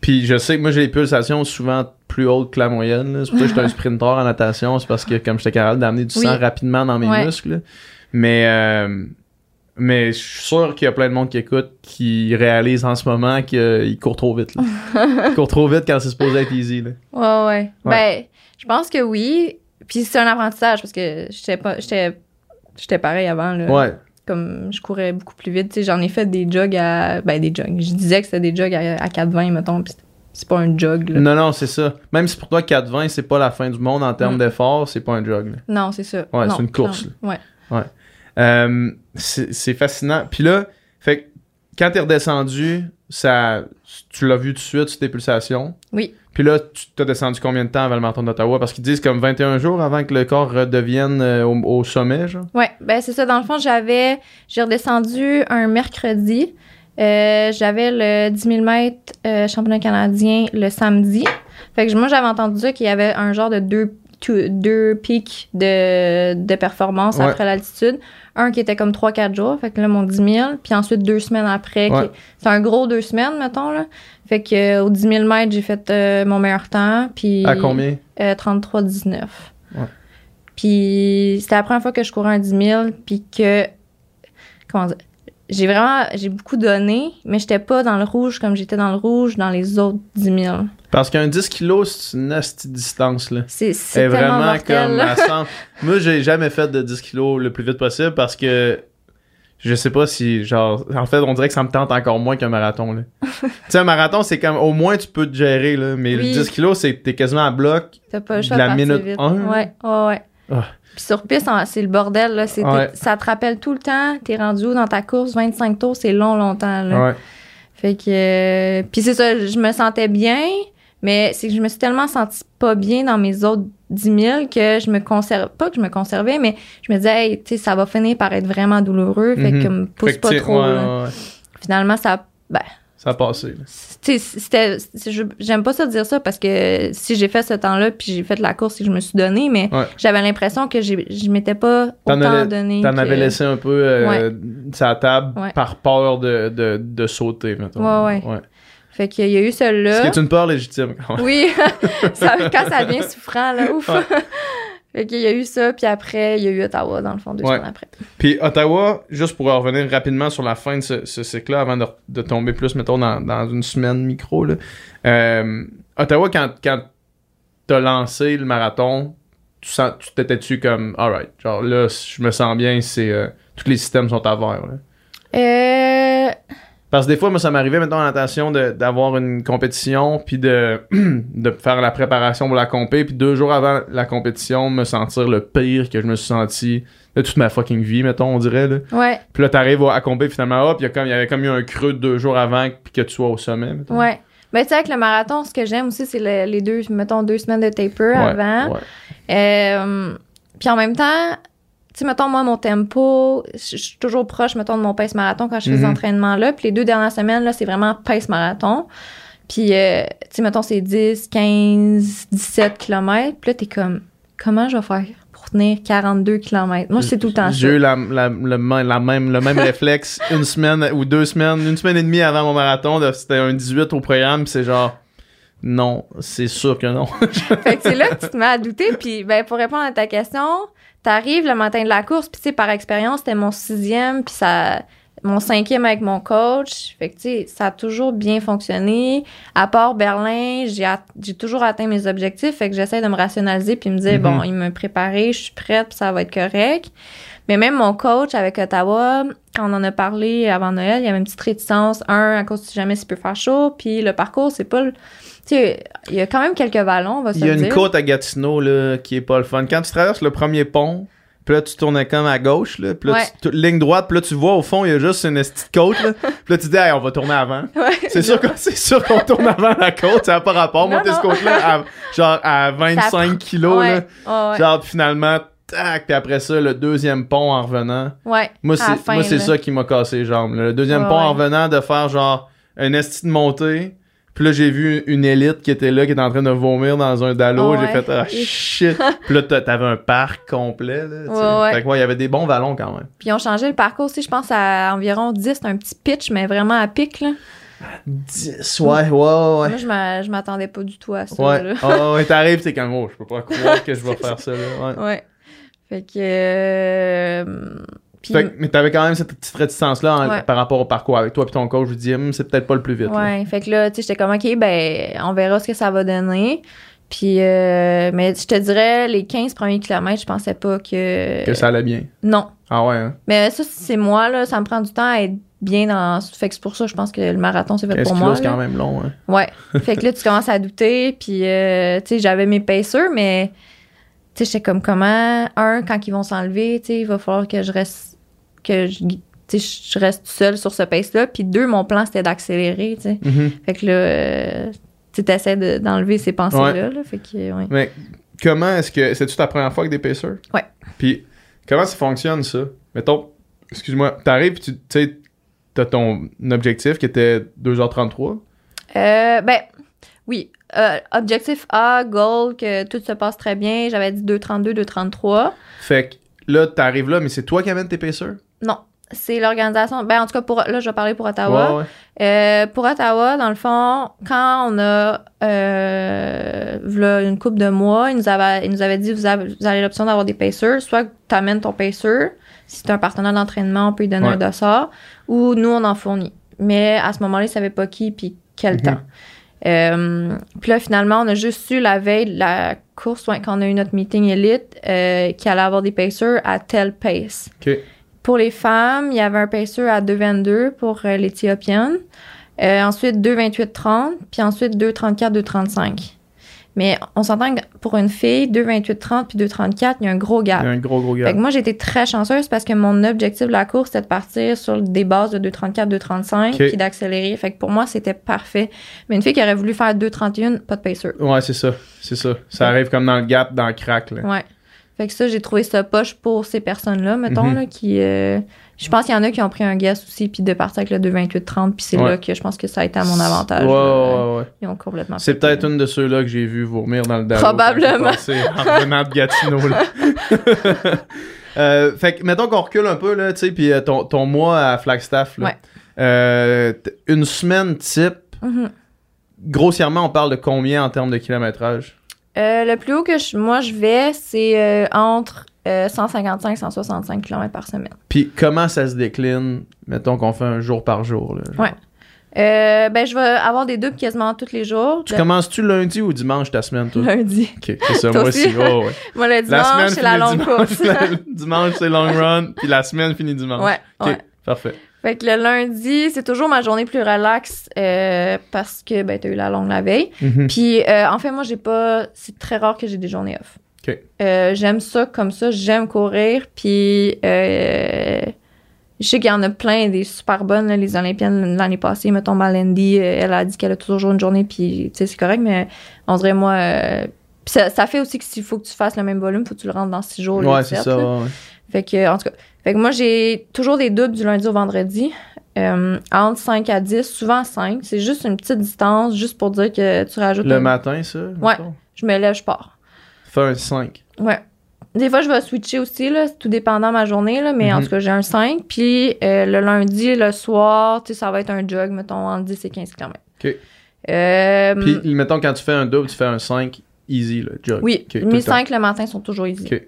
Puis je sais que moi, j'ai les pulsations souvent plus hautes que la moyenne. C'est pour ça que j'étais un sprinter en natation. C'est parce que comme j'étais capable d'amener du Oui. sang rapidement dans mes Ouais. muscles. Mais, euh, mais je suis sûr qu'il y a plein de monde qui écoute qui réalise en ce moment qu'il court trop vite. là. Il court trop vite quand c'est supposé être easy. Là. Ouais, ouais. Ben, je pense que oui. Puis c'est un apprentissage parce que j'étais pas, j'étais, j'étais pareil avant. Là. Ouais. Comme je courais beaucoup plus vite. J'en ai fait des jogs à. Ben, des jogs. Je disais que c'était des jogs à, à 4,20, mettons. Puis c'est- pas un jog, là. Non, non, c'est ça. Même si pour toi 4,20, c'est pas la fin du monde en termes Mm. d'effort, c'est pas un jog. là. Non, c'est ça. Ouais, c'est une course, clairement. Ouais. Euh, c'est fascinant. Puis là, fait que quand t'es redescendu, ça, tu l'as vu tout de suite sur tes pulsations. Oui. Puis là, tu t'as descendu combien de temps avant le marathon d'Ottawa? Parce qu'ils disent comme 21 jours avant que le corps redevienne euh, au, au sommet, genre. Ouais, ben c'est ça. Dans le fond, j'avais, j'ai redescendu un mercredi. Euh, j'avais le 10 000 mètres euh, championnat canadien le samedi. Fait que moi, j'avais entendu qu'il y avait un genre de deux, deux pics de, de performance Ouais. après l'altitude. Un qui était comme 3-4 jours, fait que là, mon 10 000. Puis ensuite, deux semaines après. Ouais. C'est un gros deux semaines, mettons, là. Fait que euh, au 10 000 mètres, j'ai fait euh, mon meilleur temps. Puis, À combien? euh, 33-19. Ouais. Puis c'était la première fois que je courais un 10 000, puis que, comment dire, j'ai vraiment, j'ai beaucoup donné, mais j'étais pas dans le rouge comme j'étais dans le rouge dans les autres 10 000. Parce qu'un 10 kilos, c'est une distance, là. C'est, C'est vraiment mortel, comme là. à 100. Moi, j'ai jamais fait de 10 kilos le plus vite possible parce que je sais pas si, genre, en fait, on dirait que ça me tente encore moins qu'un marathon, là. tu sais, un marathon, c'est comme, au moins, tu peux te gérer, là. Mais Oui. le 10 kilos, c'est t'es quasiment à bloc. T'as pas le choix la de minute vite. un. Ouais, ouais, ouais. Ah. Puis sur piste, c'est le bordel, là. C'est, Ouais. Ça te rappelle tout le temps. T'es rendu où dans ta course? 25 tours, c'est long, longtemps, là. Ouais. Fait que. euh, puis c'est ça, je me sentais bien, mais c'est que je me suis tellement sentie pas bien dans mes autres 10 000 que je me conserve. Pas que je me conservais, mais je me disais, hey, tu sais, ça va finir par être vraiment douloureux. Fait Mhm. que me pousse Fait pas trop. ouais, ouais. Finalement, ça. Ben, Ça a passé, c'était. J'aime pas ça dire ça parce que si j'ai fait ce temps-là puis j'ai fait la course, c'est que je me suis donné, mais Ouais. j'avais l'impression que je m'étais pas autant donné. T'en que- avais laissé un peu euh, sa table Ouais. par peur de, de, de sauter, mettons. Ouais, ouais. Fait qu'il y a eu celle-là. Ce qui est une peur légitime. Oui, ça, quand ça devient souffrant, là, ouf. Ouais. fait qu'il y a eu ça, puis après, il y a eu Ottawa, dans le fond, deux Ouais. semaines après. Puis Ottawa, juste pour revenir rapidement sur la fin de ce, ce cycle-là, avant de, de tomber plus, mettons, dans, dans une semaine micro, là. Euh, Ottawa, quand, quand t'as lancé le marathon, tu sens, tu t'étais-tu comme, alright, genre là, je me sens bien, c'est, euh, tous les systèmes sont à vert, là? Euh, Parce que des fois, moi, ça m'arrivait, mettons, en natation, de- d'avoir une compétition, puis de, de faire la préparation pour la compé, puis deux jours avant la compétition, me sentir le pire que je me suis senti de toute ma fucking vie, mettons, on dirait, là. ouais, Puis là, t'arrives à compé, finalement, hop, il y, a comme- il y avait comme eu un creux de deux jours avant, puis que tu sois au sommet, mettons. ouais. Mais tu sais, avec le marathon, ce que j'aime aussi, c'est le- les deux, mettons, deux semaines de taper Ouais, avant. ouais. Euh, puis en même temps, tu sais, mettons, moi, mon tempo, je suis toujours proche, mettons, de mon pace marathon quand je fais Mhm. ces entraînements-là. Puis les deux dernières semaines, là, c'est vraiment pace marathon. Puis, euh, tu sais, mettons, c'est 10, 15, 17 km. Puis là, t'es comme, comment je vais faire pour tenir 42 km? Moi, c'est tout le temps ça. J'ai eu la, la- le, même- la même, le même réflexe une semaine ou deux semaines, une semaine et demie avant mon marathon, c'était un 18 au programme, puis c'est genre, non, c'est sûr que non. Fait que c'est là que tu te mets à douter. Puis, ben, pour répondre à ta question, t'arrives le matin de la course, puis tu sais, par expérience, c'était mon sixième, puis ça, mon cinquième avec mon coach. Fait que, tu sais, ça a toujours bien fonctionné. À part Berlin, j'ai, at- toujours atteint mes objectifs. Fait que j'essaie de me rationaliser, puis me dire, bon, il m'a préparé, je suis prête, puis ça va être correct. Mais même mon coach avec Ottawa, quand on en a parlé avant Noël, il y avait une petite réticence. Un, à cause de jamais s'il peut faire chaud, puis le parcours, c'est pas le. Tu sais, il y a quand même quelques vallons, on va se Il y a une dire. côte à Gatineau, là, qui est pas le fun. Quand tu traverses le premier pont, puis là, tu tournes comme à gauche, là, puis là, Ouais. tu, ligne droite, puis là, tu vois au fond, il y a juste une petite côte, là. Puis là, tu dis, hey, on va tourner avant. Ouais. C'est sûr qu'on c'est sûr qu'on tourne avant la côte, ça n'a pas rapport. Non, Monter ce non. côte-là, à, genre à 25 kilos, Ouais, là. Genre, finalement, tac, puis après ça, le deuxième pont en revenant. Ouais, Moi, c'est moi, ça qui m'a cassé les jambes. là. Le deuxième pont en revenant, de faire genre un esti de montée. Puis là, j'ai vu une élite qui était là, qui était en train de vomir dans un dallo. Ouais. J'ai fait, ah shit. puis là, t'a- t'avais un parc complet, là. Ouais, ouais. Fait que ouais, il y avait des bons vallons quand même. Puis ils ont changé le parcours aussi, je pense à environ 10, c'est un petit pitch, mais vraiment à pic, là. 10, ouais, ouais, ouais. Moi, je m'a- je m'attendais pas du tout à ça, Ouais, là. Ah, ouais, t'arrives, t'es comme, oh, je peux pas croire que je vais faire ça, là. Ouais. Ouais. Fait que... euh, Puis, Fait mais t'avais quand même cette petite réticence-là en- Ouais. par rapport au parcours. Avec toi et ton coach, je vous dis, Hum, c'est peut-être pas le plus vite. là. ouais, fait que là, tu sais, j'étais comme, OK, ben, on verra ce que ça va donner. Puis, euh, mais je te dirais, les 15 premiers kilomètres, je pensais pas que... Que ça allait bien. Non. Ah ouais, hein? Mais ça, c'est moi, là, ça me prend du temps à être bien dans... Fait que c'est pour ça, je pense que le marathon, c'est fait 15 pour moi. c'est là. quand même long, hein? Ouais. fait que là, tu commences à douter. Puis, euh, tu sais, j'avais mes pacers, mais, tu sais, j'étais comme comment, un, quand ils vont s'enlever, tu sais, il va falloir que je reste, que je, je reste seule sur ce pace-là. Puis, deux, mon plan, c'était d'accélérer. Mhm. Fait que là, euh, tu essaies de- d'enlever ces pensées-là, là. Fait que, ouais. Mais comment est-ce que. C'est-tu ta première fois avec des pacers? Ouais. Puis comment ça fonctionne, ça? Mettons, excuse-moi, t'arrives, tu sais, t'as ton objectif qui était 2h33. Euh, ben, oui. euh, objectif A, goal, que tout se passe très bien. J'avais dit 2,32, 2,33. Fait que là, t'arrives là, mais c'est toi qui amènes tes pacers? Non. C'est l'organisation. Ben, en tout cas, pour, là, je vais parler pour Ottawa. Ouais, ouais. Euh, pour Ottawa, dans le fond, quand on a euh, une couple de mois, ils nous avaient, ils nous avaient dit vous avez, vous avez l'option d'avoir des pacers, soit tu amènes ton pacer, si tu un partenaire d'entraînement, on peut lui donner Ouais. un dossard, ou nous, on en fournit. Mais à ce moment-là, ils savaient pas qui puis quel Mhm. temps. Euh, puis là, finalement, on a juste su la veille de la course, ouais, quand on a eu notre meeting élite, euh, qu'il allait avoir des pacers à tel pace. OK. Pour les femmes, il y avait un pacer à 2,22 pour euh, l'Éthiopienne. Euh, ensuite, 2,28,30. Puis ensuite, 2,34, 2,35. Mais on s'entend que pour une fille, 2,28,30 puis 2,34, il y a un gros Il y a gap. un gros, gros Fait gars. que moi, été très chanceuse parce que mon objectif de la course, c'était de partir sur des bases de 2,34, 2,35 OK. puis d'accélérer. Fait que pour moi, c'était parfait. Mais une fille qui aurait voulu faire 2,31, pas de pacer. Ouais, c'est ça. C'est ça. Ça Ouais. arrive comme dans le gap, dans le crack, là. Ouais. Fait que ça, j'ai trouvé ça poche pour ces personnes-là, mettons, Mhm. là, qui... euh, je pense qu'il y en a qui ont pris un guess aussi, puis de partir avec le 2,28-30, puis c'est Ouais. là que je pense que ça a été à mon avantage. Ouais, là. ouais, ouais. Ils ont complètement C'est peut-être une de ceux-là que j'ai vu vomir dans le Dallo Probablement. En revenant de Gatineau, là. Euh, fait que, mettons qu'on recule un peu, là, tu sais, puis euh, ton, ton mois à Flagstaff, là. Ouais. Euh, une semaine type, Mhm. grossièrement, on parle de combien en termes de kilométrage? Euh, le plus haut que je- moi je vais, c'est euh, entre euh, 155 et 165 km par semaine. Puis comment ça se décline, mettons qu'on fait un jour par jour, là? genre? Ouais. Euh, ben, je vais avoir des doubles quasiment tous les jours. Tu De- commences-tu lundi ou dimanche ta semaine, toi? Lundi. Ok, c'est ça, moi aussi? oh, ouais. Moi, le dimanche, c'est la finit longue dimanche, course. dimanche, c'est long run, puis la semaine finit dimanche. ouais, Ok, ouais. parfait. Fait que le lundi, c'est toujours ma journée plus relax euh, parce que ben, t'as eu la longue la veille. Mhm. Puis euh, en fait, moi, j'ai pas. C'est très rare que j'ai des journées off. Euh, j'aime ça comme ça. J'aime courir. Puis euh, je sais qu'il y en a plein des super bonnes. là, les Olympiennes l'année passée, mettons Malendi, elle a dit qu'elle a toujours une journée. Puis tu sais, c'est correct, mais on dirait moi. puis ça, ça fait aussi que s'il faut que tu fasses le même volume, faut que tu le rentres dans six jours. Ouais, c'est ça, là. ouais, ouais. Fait que, en tout cas, fait que moi, j'ai toujours des doubles du lundi au vendredi. euh, entre 5 à 10, souvent 5. C'est juste une petite distance, juste pour dire que tu rajoutes Le un- matin, ça? mettons? Je me lève, je pars. Fais un 5. Ouais. Des fois, je vais switcher aussi, là, c'est tout dépendant de ma journée, là, mais en Mhm. tout cas, j'ai un 5. Puis euh, le lundi, le soir, tu sais, ça va être un jog, mettons, entre 10 et 15 km. Ok. Euh, Puis, mettons, quand tu fais un double, tu fais un 5 easy, là, jog. oui, Ok, tout mes le temps. 5 le matin sont toujours easy. Ok.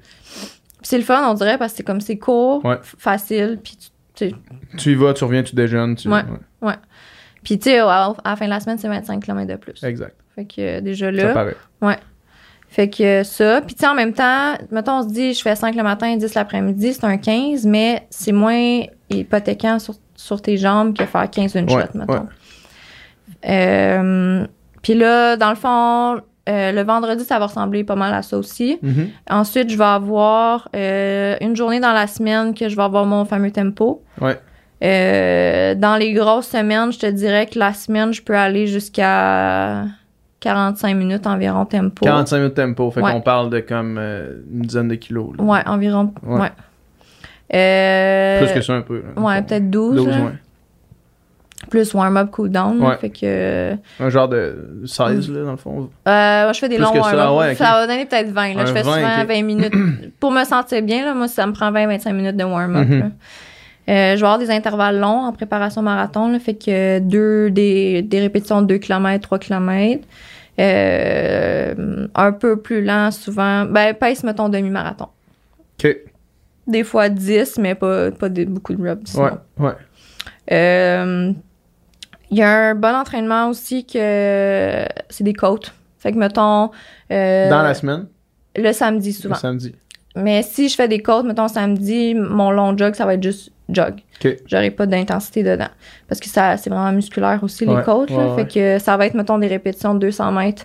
C'est le fun, on dirait, parce que c'est comme c'est court, Ouais. facile, puis tu- tu y vas, tu reviens, tu déjeunes. Tu... Ouais. Puis, tu sais, à, la fin de la semaine, c'est 25 km de plus. Exact. Fait que euh, déjà Ça là. paraît. Fait que euh, ça. Puis, tu sais, en même temps, mettons, on se dit, je fais 5 le matin, 10 l'après-midi, c'est un 15, mais c'est moins hypothéquant sur, sur tes jambes que faire 15 une Ouais, shot, mettons. Euh, Puis là, dans le fond, euh, le vendredi, ça va ressembler pas mal à ça aussi. Mhm. Ensuite, je vais avoir euh, une journée dans la semaine que je vais avoir mon fameux tempo. Ouais. Euh, dans les grosses semaines, je te dirais que la semaine, je peux aller jusqu'à 45 minutes environ tempo. 45 minutes tempo. Fait Ouais. qu'on parle de comme une dizaine de kilos. là. Ouais, environ. Ouais. Ouais. Plus que ça un peu. là. Ouais, peut-être 12. 12, là. ouais. Plus warm-up, cool-down. Ouais. Fait que. euh, Un genre de 16, là, dans le fond. moi, je fais des Plus longs que ça, warm-up. ouais. Ça va donner peut-être 20. Là. Un je fais 20, souvent ok. 20 minutes. Pour me sentir bien, là, moi, ça me prend 20-25 minutes de warm-up. Là. Euh, je vais avoir des intervalles longs en préparation marathon. Là, fait que deux, des, des répétitions de 2 km, 3 km. Euh, un peu plus lent souvent. Ben, pace, mettons, demi-marathon. Ok. Des fois 10, mais pas, pas beaucoup de reps. Ouais. Ouais. Euh, Il y a un bon entraînement aussi que c'est des côtes. Fait que, mettons, euh, Dans la semaine, le samedi le souvent. samedi. Mais si je fais des côtes, mettons samedi, mon long jog, ça va être juste jog. Ok. J'aurai pas d'intensité dedans. Parce que ça, c'est vraiment musculaire aussi, les Ouais, côtes. là. ouais, Fait que ça va être, mettons, des répétitions de 200 mètres.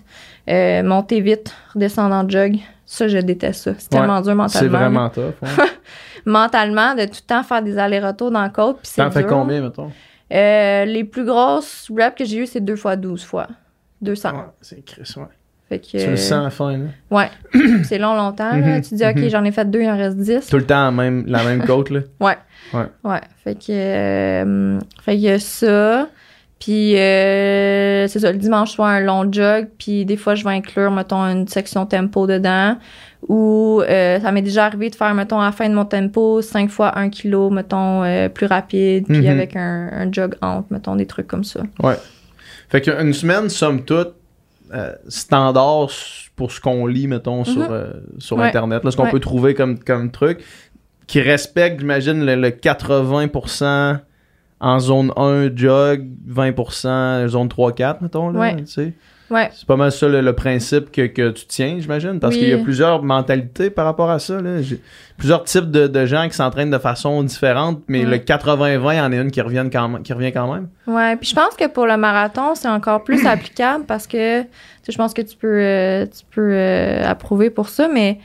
Euh, monter vite, redescendre en jog. Ça, je déteste ça. C'est tellement dur mentalement. C'est vraiment tough. Mentalement, de tout le temps faire des allers-retours dans la côte. T'en fais combien, mettons? Euh, les plus grosses reps que j'ai eues, c'est 2 fois 12 fois. 200. Ouais, c'est Chris, ouais. Fait que, Tu le sens à la fin, là. Ouais. c'est long, longtemps. là. Mhm, Tu dis, OK, mhm. j'en ai fait deux, il en reste 10. Tout le temps la même, la même côte, là. Ouais. Fait que, euh, fait que ça. Puis euh, c'est ça, le dimanche, je fais un long jog, puis des fois, je vais inclure, mettons, une section tempo dedans. Ou euh, ça m'est déjà arrivé de faire, mettons, à la fin de mon tempo, 5 fois 1 kilo, mettons, euh, plus rapide, puis Mhm. avec un, un jog entre, mettons, des trucs comme ça. Ouais. Fait qu'une semaine, somme toute, euh, standard pour ce qu'on lit, mettons, sur, euh, sur Mhm. Ouais. Internet, là, ce qu'on Ouais. peut trouver comme, comme truc, qui respecte, j'imagine, le, le 80% en zone 1 jog, 20% zone 3-4, mettons, là, Ouais. Ouais. C'est pas mal ça le, le principe que, que tu tiens, j'imagine, parce Oui. qu'il y a plusieurs mentalités par rapport à ça. Là. Plusieurs types de, de gens qui s'entraînent de façon différente, mais le 80-20, il y en a une qui, revienne quand même, qui revient quand même. Ouais, puis je pense que pour le marathon, c'est encore plus applicable parce que je pense que tu peux euh, tu peux euh, approuver pour ça, mais tu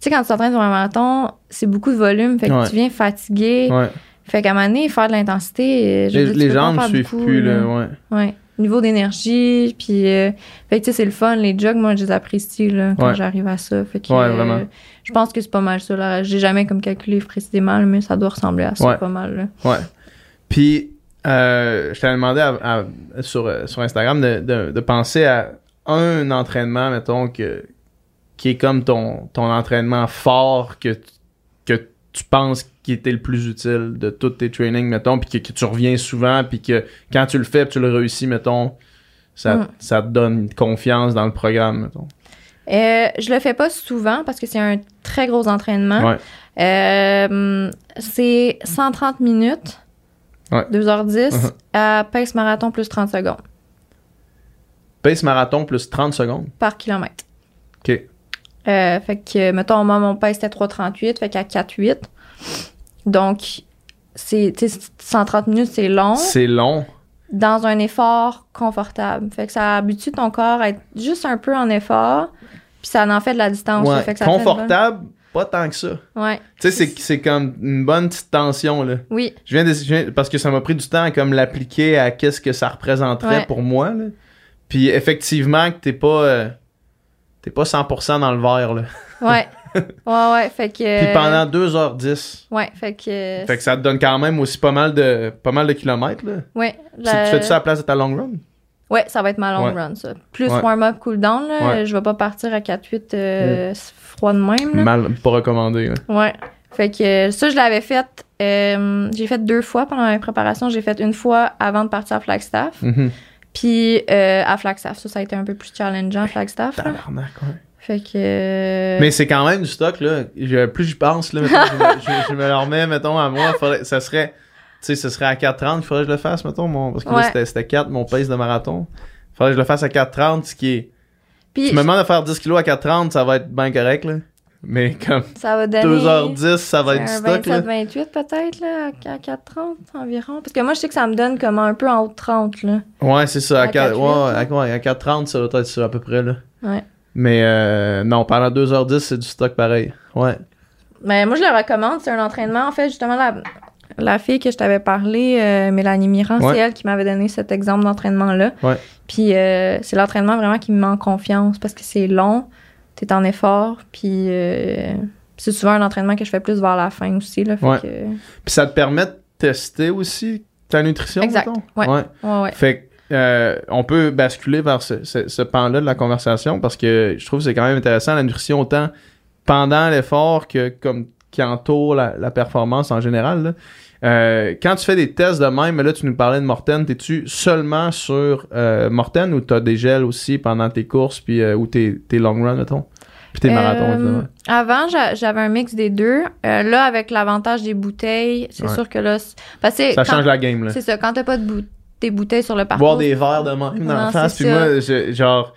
sais quand tu t'entraînes sur un marathon, c'est beaucoup de volume, fait que Ouais. tu viens fatigué, Ouais. fait qu'à un moment donné, faire de l'intensité, euh, Les, les jambes faire suivent plus, là, là. ouais. Ouais. Niveau d'énergie, puis euh, fait que tu sais c'est le fun, les jogs, moi je les apprécie là quand Ouais. j'arrive à ça, fait que Ouais, euh, je pense que c'est pas mal ça là. J'ai jamais comme calculé précisément, mais ça doit ressembler à ça Ouais. pas mal là. Ouais. Puis, euh, je t'avais demandé à- à- sur, euh, sur Instagram de, de- de penser à un entraînement, mettons, que, qui est comme ton, ton entraînement fort que, que tu penses qui était le plus utile de tous tes trainings, mettons, puis que, que tu reviens souvent, puis que quand tu le fais, tu le réussis, mettons, ça, Mm. ça te donne confiance dans le programme, mettons. Euh, je le fais pas souvent parce que c'est un très gros entraînement. Ouais. Euh, c'est 130 minutes, Ouais. 2h10, Mhm. à pace marathon plus 30 secondes Pace marathon plus 30 secondes? par kilomètre. OK. Euh, fait que, mettons, moi, mon pace était 3,38, fait qu'à 4,8. Donc, c'est, tu sais, 130 minutes, c'est long, C'est long. dans un effort confortable. Fait que ça habitue ton corps à être juste un peu en effort, puis ça en fait de la distance. Ouais. Fait que ça Confortable, pas tant que ça. Ouais. Tu sais, c'est- comme une bonne petite tension, là. Oui, Je viens, de, je viens- parce que ça m'a pris du temps à comme l'appliquer à qu'est-ce que ça représenterait Ouais. pour moi, là. Puis effectivement que t'es pas euh, t'es pas 100% dans le vert, là. ouais. ouais, ouais. Fait que. Puis pendant 2h10. Ouais, fait que. Fait que ça te donne quand même aussi pas mal de pas mal de kilomètres, là. Ouais. Tu, la- tu fais-tu ça à la place de ta long run? Ouais, ça va être ma long Ouais. run, ça. Plus Ouais. warm-up, cool-down, là. Ouais. Je vais pas partir à 4-8 euh, froid de même, là. Mal, pas recommandé, là. Ouais. Fait que ça, je l'avais fait. euh, j'ai fait deux fois pendant ma préparation. J'ai fait une fois avant de partir à Flagstaff. Mhm. Puis euh, à Flagstaff, ça, ça a été un peu plus challengeant, Flagstaff. là. Ouais. Fait que. euh, Mais c'est quand même du stock, là. Je- plus j'y pense, là, mettons, je, me- je- je me le remets, mettons, à moi. faudrait- ça serait, tu sais, ce serait à 4.30 qu'il faudrait que je le fasse, mettons, mon, parce que là, Ouais. c'était- c'était 4, mon pace de marathon. Faudrait que je le fasse à 4.30, ce qui est... Puis Tu me demandes de faire 10 kilos à 4.30, ça va être bien correct, là. Mais comme ça va donner. 2h10, ça va être du stock, là. 27-28 peut-être, là, à 4,30 environ. Parce que moi, je sais que ça me donne comme un peu en haut de 30, là. Ouais, c'est ça. À, À 4, 4,8, ouais, là. à, ouais, 4.30, ça doit être ça, à peu près, là. Ouais. Mais euh, non, pendant 2h10, c'est du stock pareil. Ouais. Mais moi, je le recommande. C'est un entraînement. En fait, justement, la, la fille que je t'avais parlé, euh, Mélanie Mirand, Ouais. c'est elle qui m'avait donné cet exemple d'entraînement-là. Ouais. Puis euh, c'est l'entraînement vraiment qui me met en confiance parce que c'est long, t'es en effort, puis euh, c'est souvent un entraînement que je fais plus vers la fin aussi. Là, fait Ouais. que- Puis ça te permet de tester aussi ta nutrition, Exact. Ouais. ouais. ouais, ouais. Fait que, euh, on peut basculer vers ce, ce, ce pan-là de la conversation parce que je trouve que c'est quand même intéressant la nutrition autant pendant l'effort que comme qui entoure la, la performance en général. là. Euh, quand tu fais des tests de même, là tu nous parlais de Morten, t'es-tu seulement sur euh, Morten ou t'as des gels aussi pendant tes courses puis ou tes, tes long runs mettons? Puis tes marathons Euh. Avant, j'a- j'avais un mix des deux. Euh, là, avec l'avantage des bouteilles, c'est Ouais. sûr que là, c'est- parce que Ça quand- change la game là. C'est ça, quand t'as pas de bou- des bouteilles sur le parcours. Boire des verres de même dans c'est Puis moi, je- genre,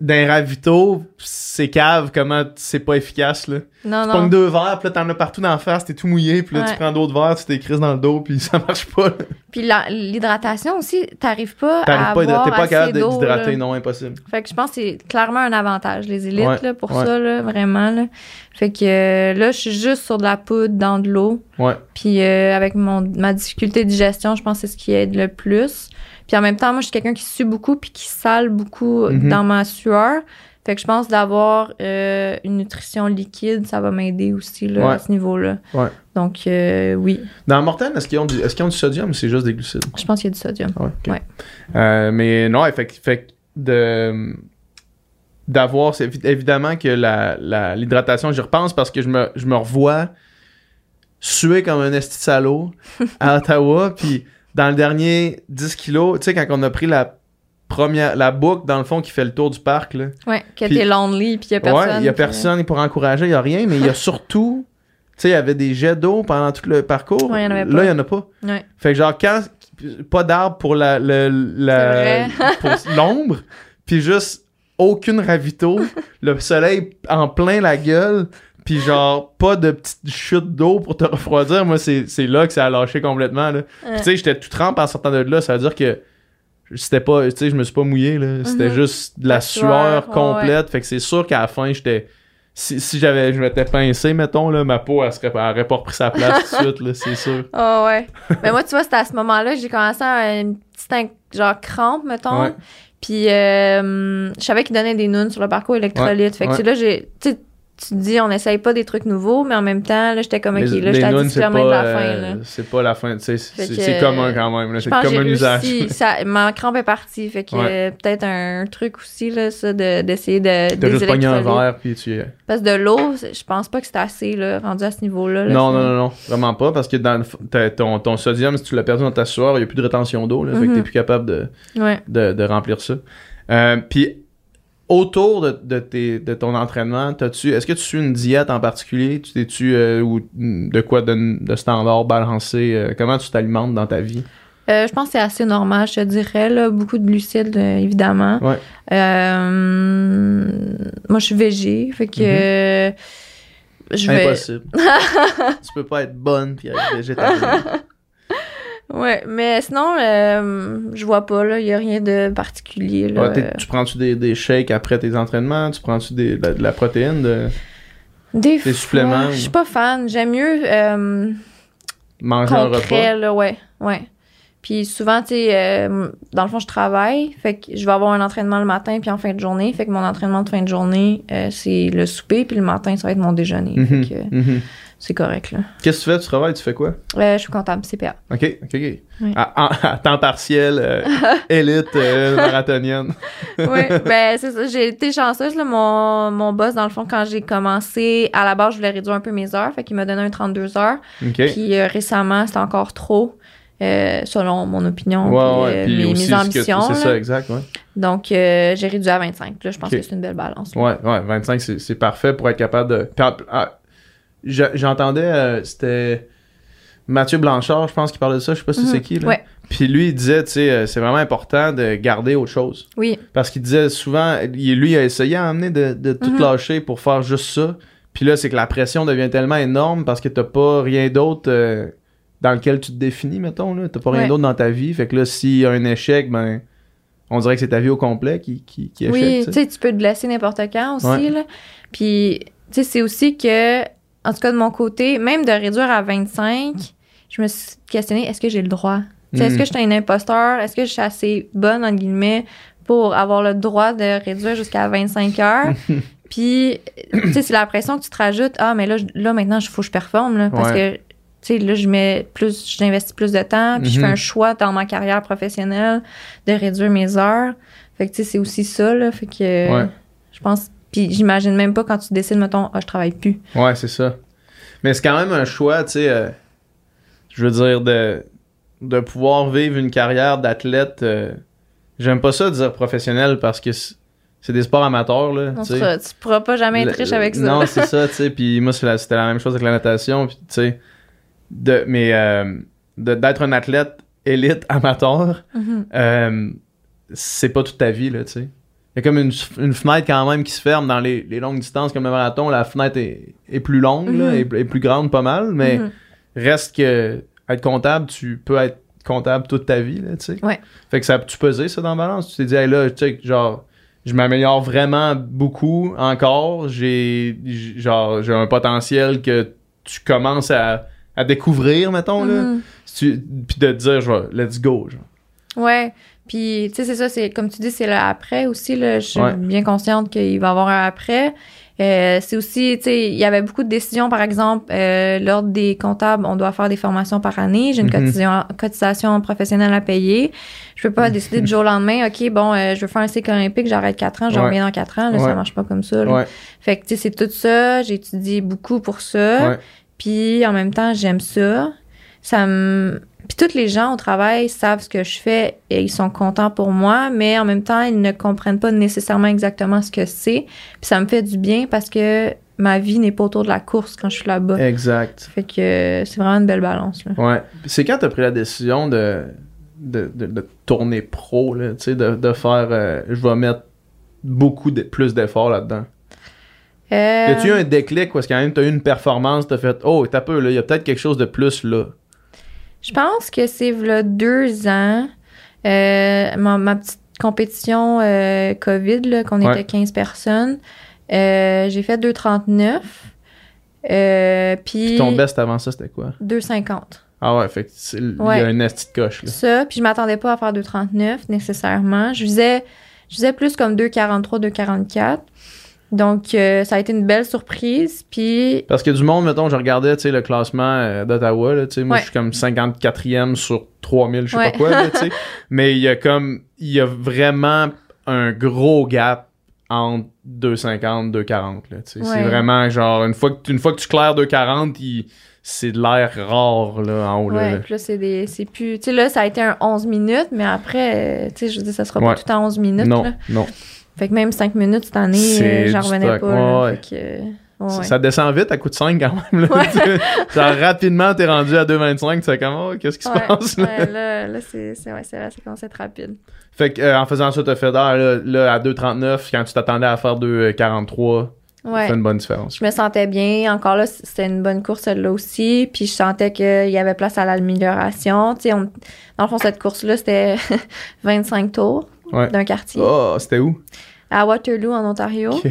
d'un ravito, c'est cave comment c'est pas efficace, là. Non, Tu non. deux verres, puis là, t'en as partout dans la face, t'es tout mouillé, puis là, tu prends d'autres verres, tu t'écrises dans le dos, puis ça marche pas, là. Puis l'hydratation aussi, t'arrives pas T'arrives à pas, avoir t'es pas capable d'hydrater, non, impossible. Fait que je pense que c'est clairement un avantage, les élites, Ouais, là, pour ouais. ça, là, vraiment. Là. Fait que euh, là, je suis juste sur de la poudre dans de l'eau. Ouais. Puis euh, avec mon, ma difficulté de digestion, je pense que c'est ce qui aide le plus. Puis en même temps, moi, je suis quelqu'un qui sue beaucoup puis qui sale beaucoup Mhm. dans ma sueur. Fait que je pense d'avoir euh, une nutrition liquide, ça va m'aider aussi là, Ouais. à ce niveau-là. Ouais. Donc, euh, oui, Dans Morten, est-ce qu'ils ont, qu'ils ont du sodium ou c'est juste des glucides? je pense qu'il y a du sodium. Ouais. ok. Ouais. Euh, mais non, fait, fait de d'avoir évidemment que la, la- l'hydratation j'y repense parce que je me, je me revois suer comme un esti de salaud à Ottawa puis dans le dernier 10 kilos tu sais quand on a pris la première la boucle dans le fond qui fait le tour du parc là Ouais, que t'es lonely puis il y a personne. ouais il y a puis- personne pour encourager il y a rien mais il y a surtout tu sais il y avait des jets d'eau pendant tout le parcours Ouais, il y en avait là pas. il y en a pas Ouais. fait que genre quand pas d'arbre pour la, l'ombre, puis juste aucune ravito, le soleil en plein la gueule, puis genre pas de petite chute d'eau pour te refroidir. Moi c'est c'est là que ça a lâché complètement là. Tu sais j'étais tout trempe en sortant de là, ça veut dire que c'était pas tu sais je me suis pas mouillé là, c'était Mhm. juste de la La sueur, sueur, ouais, complète, fait que c'est sûr qu'à la fin j'étais si, si j'avais je m'étais pincé mettons là, ma peau elle, serait, elle aurait pas repris sa place tout de suite là, c'est sûr. Ah ouais. Mais moi, tu vois, c'était à ce moment-là, j'ai commencé à avoir une petite genre crampe, mettons. Ouais. Puis euh, je savais qu'ils donnaient des nounes sur le parcours électrolyte. fait que ouais. c'est là, j'ai. Tu tu te dis, on n'essaye pas des trucs nouveaux, mais en même temps, là, j'étais comme, OK, là, j'étais à nounes, 10 c'est km de la pas, fin, euh, là. C'est pas la fin, tu sais, Fait c'est c'est commun quand même, là, c'est comme un usage. Ça, ma crampe est partie. Fait que Ouais. peut-être un truc aussi, là, ça, de- d'essayer de. T'as des juste pogné un verre, puis tu... Parce que de l'eau, c'est- je pense pas que c'était assez, là, rendu à ce niveau-là. là, Non, c'est- non, non, non, vraiment pas, parce que dans le ton, ton sodium, si tu l'as perdu dans ta sueur, il n'y a plus de rétention d'eau, là, fait que Mhm. t'es plus capable de, Ouais. de, de remplir ça. Euh, puis, autour de, de, tes, de ton entraînement, t'as-tu, est-ce que tu suis une diète en particulier? Tu t'es-tu, euh, ou de quoi de, de standard balancé? euh, comment tu t'alimentes dans ta vie? Euh, je pense que c'est assez normal, je te dirais. Là. Beaucoup de glucides, évidemment. Ouais. Moi, je suis végé, fait que euh, je vais... Impossible. tu peux pas être bonne puis être végétarienne. Ouais, mais sinon, euh, je vois pas, là. Il y a rien de particulier, là. Ouais, tu prends-tu des, des shakes après tes entraînements? Tu prends-tu des- de, la, de la protéine? De... Des des fois, suppléments Je suis pas fan. J'aime mieux euh, Manger un repas? là, ouais. Ouais. Puis souvent, tu sais, euh, dans le fond, je travaille. Fait que je vais avoir un entraînement le matin puis en fin de journée. Fait que mon entraînement de fin de journée, euh, c'est le souper. Puis le matin, ça va être mon déjeuner. Mhm, Fait que mhm. c'est correct, là. Qu'est-ce que tu fais? Tu travailles? Tu fais quoi? Euh, je suis comptable CPA. OK, OK, OK. Oui. À, à- à temps partiel, euh, élite euh, marathonienne. oui, ben c'est ça. J'ai été chanceuse, là. Mon, mon boss, dans le fond, quand j'ai commencé, à la base, je voulais réduire un peu mes heures. Fait qu'il m'a donné un 32 heures. OK. Puis euh, récemment, c'était encore trop, euh, selon mon opinion, puis, ouais. euh, Puis mes, aussi, ambitions. c'est ça, exact, ouais. Donc, euh, j'ai réduit à 25. Puis Là, je pense que c'est une belle balance. là. Ouais, ouais, 25, c'est, parfait pour être capable de. Ah, j'entendais, euh, c'était Mathieu Blanchard, je pense, qui parlait de ça. Je sais pas si Mhm. c'est qui, là. Ouais. Puis lui, il disait, tu sais, c'est vraiment important de garder autre chose. Oui, Parce qu'il disait souvent, lui, il a essayé à amener de, de tout Mhm. lâcher pour faire juste ça. Puis là, c'est que la pression devient tellement énorme parce que t'as pas rien d'autre dans lequel tu te définis, mettons. Là. T'as pas rien Ouais. d'autre dans ta vie. Fait que là, s'il y a un échec, ben, on dirait que c'est ta vie au complet qui, qui, qui échec. oui, tu sais. tu peux te blesser n'importe quand aussi. Ouais. Là. Puis, tu sais, c'est aussi que, en tout cas de mon côté, même de réduire à 25, je me suis questionnée, est-ce que j'ai le droit? Est-ce Mhm. que je suis un imposteur? Est-ce que je suis assez bonne, entre guillemets, pour avoir le droit de réduire jusqu'à 25 heures? Puis, tu sais, c'est la pression que tu te rajoutes. Ah, mais là, je- là maintenant, il faut que je performe. Là, parce que, sais, là, je mets plus, j'investis plus de temps. Puis, je Mhm. fais un choix dans ma carrière professionnelle de réduire mes heures. Fait que, tu sais, c'est aussi ça, là. Fait que, Ouais. je pense. Puis, j'imagine même pas quand tu décides, mettons, ah, je travaille plus. Ouais, c'est ça. Mais c'est quand même un choix, tu sais, euh, je veux dire, de, de pouvoir vivre une carrière d'athlète. euh, J'aime pas ça dire professionnel parce que c'est des sports amateurs, là. On tu sais. sera- tu pourras pas jamais être riche avec ça. Non, c'est ça, tu sais. Puis moi, c'est la- c'était la même chose avec la natation. Puis, tu sais, de, mais euh, de- d'être un athlète élite amateur, Mhm. euh, c'est pas toute ta vie, là, tu sais. Il y a comme une, une fenêtre quand même qui se ferme dans les, les longues distances comme le marathon. La fenêtre est, est plus longue, là, Mhm. est, est plus grande pas mal, mais Mhm. reste que être comptable, tu peux être comptable toute ta vie, là, tu sais. Ouais. Fait que ça, tu pesais ça dans la balance. Tu t'es dit, hey, là, tu sais, genre, je m'améliore vraiment beaucoup encore. J'ai, genre, j'ai un potentiel que tu commences à, à découvrir, mettons, là. Mhm. Si tu- Puis de dire, genre, let's go, genre. Ouais. Puis, tu sais, c'est ça, c'est comme tu dis, c'est le après aussi. Là, je suis Ouais. bien consciente qu'il va y avoir un après. Euh, c'est aussi, tu sais, il y avait beaucoup de décisions, par exemple, euh, l'ordre des comptables, on doit faire des formations par année. J'ai une Mhm. cotisation, cotisation professionnelle à payer. Je peux pas décider du jour au lendemain, OK, bon, euh, je veux faire un cycle olympique, j'arrête 4 ans, je Ouais. reviens dans 4 ans. Là, Ouais. ça marche pas comme ça. là. Fait que, tu sais, c'est tout ça. J'ai étudié beaucoup pour ça. Puis en même temps, j'aime ça. Ça me puis tous les gens au travail savent ce que je fais et ils sont contents pour moi, mais en même temps, ils ne comprennent pas nécessairement exactement ce que c'est. Puis ça me fait du bien parce que ma vie n'est pas autour de la course quand je suis là-bas. Exact. Fait que c'est vraiment une belle balance. Là. Ouais. C'est quand t'as pris la décision de, de, de, de tourner pro, là, tu sais, de, de faire. euh, je vais mettre beaucoup de, plus d'efforts là-dedans? Euh, Y a-tu eu un déclic parce que quand même t'as eu une performance, t'as fait Oh, t'as peu, là, y a peut-être quelque chose de plus là? Je pense que c'est là deux ans. Euh, ma, ma petite compétition euh, COVID, qu'on Ouais. était 15 personnes, euh, j'ai fait 2,39. Euh, puis Puis ton best avant ça, c'était quoi? 2,50. Ah ouais, fait que il y Ouais. a un esti de coche là. Ça, puis je m'attendais pas à faire 2,39 nécessairement. Je faisais, je faisais plus comme 2,43, 2,44. Donc, euh, ça a été une belle surprise. Puis, Parce que du monde, mettons, je regardais le classement euh, d'Ottawa, moi Ouais. je suis comme 54e sur 3000, je sais Ouais. pas quoi, là. Mais il y a comme, il y a vraiment un gros gap entre 2,50 2,40, là, tu sais. C'est Ouais. vraiment genre, une fois que, une fois que tu claires 2,40, il- c'est de l'air rare, là, en haut, là. ouais, là. c'est des, c'est plus, tu sais, là, ça a été un 11 minutes, mais après, euh, tu sais, je veux dire, ça sera Ouais. pas tout en 11 minutes, non, là. non. Fait que même 5 minutes cette année, C'est euh, j'en revenais stock. pas, là. Ouais, ouais. Fait que, ouais, Ça- descend vite à coup de 5 quand même, là. Ouais. Genre, rapidement, t'es rendu à 2,25, tu sais comment, qu'est-ce qui se Ouais, passe, là? ouais, là, là, c'est, c'est, c'est vrai, ça commence à être rapide. Fait que, euh, en faisant ça, t'as fait, là, là, à 2,39, quand tu t'attendais à faire 2,43, ça Ouais. fait une bonne différence. Je me sentais bien. Encore là, c'était une bonne course, celle-là aussi. Puis je sentais qu'il y avait place à l'amélioration. Tu sais, on- dans le fond, cette course-là, c'était 25 tours d'un quartier. Oh, c'était où? À Waterloo, en Ontario. Ok.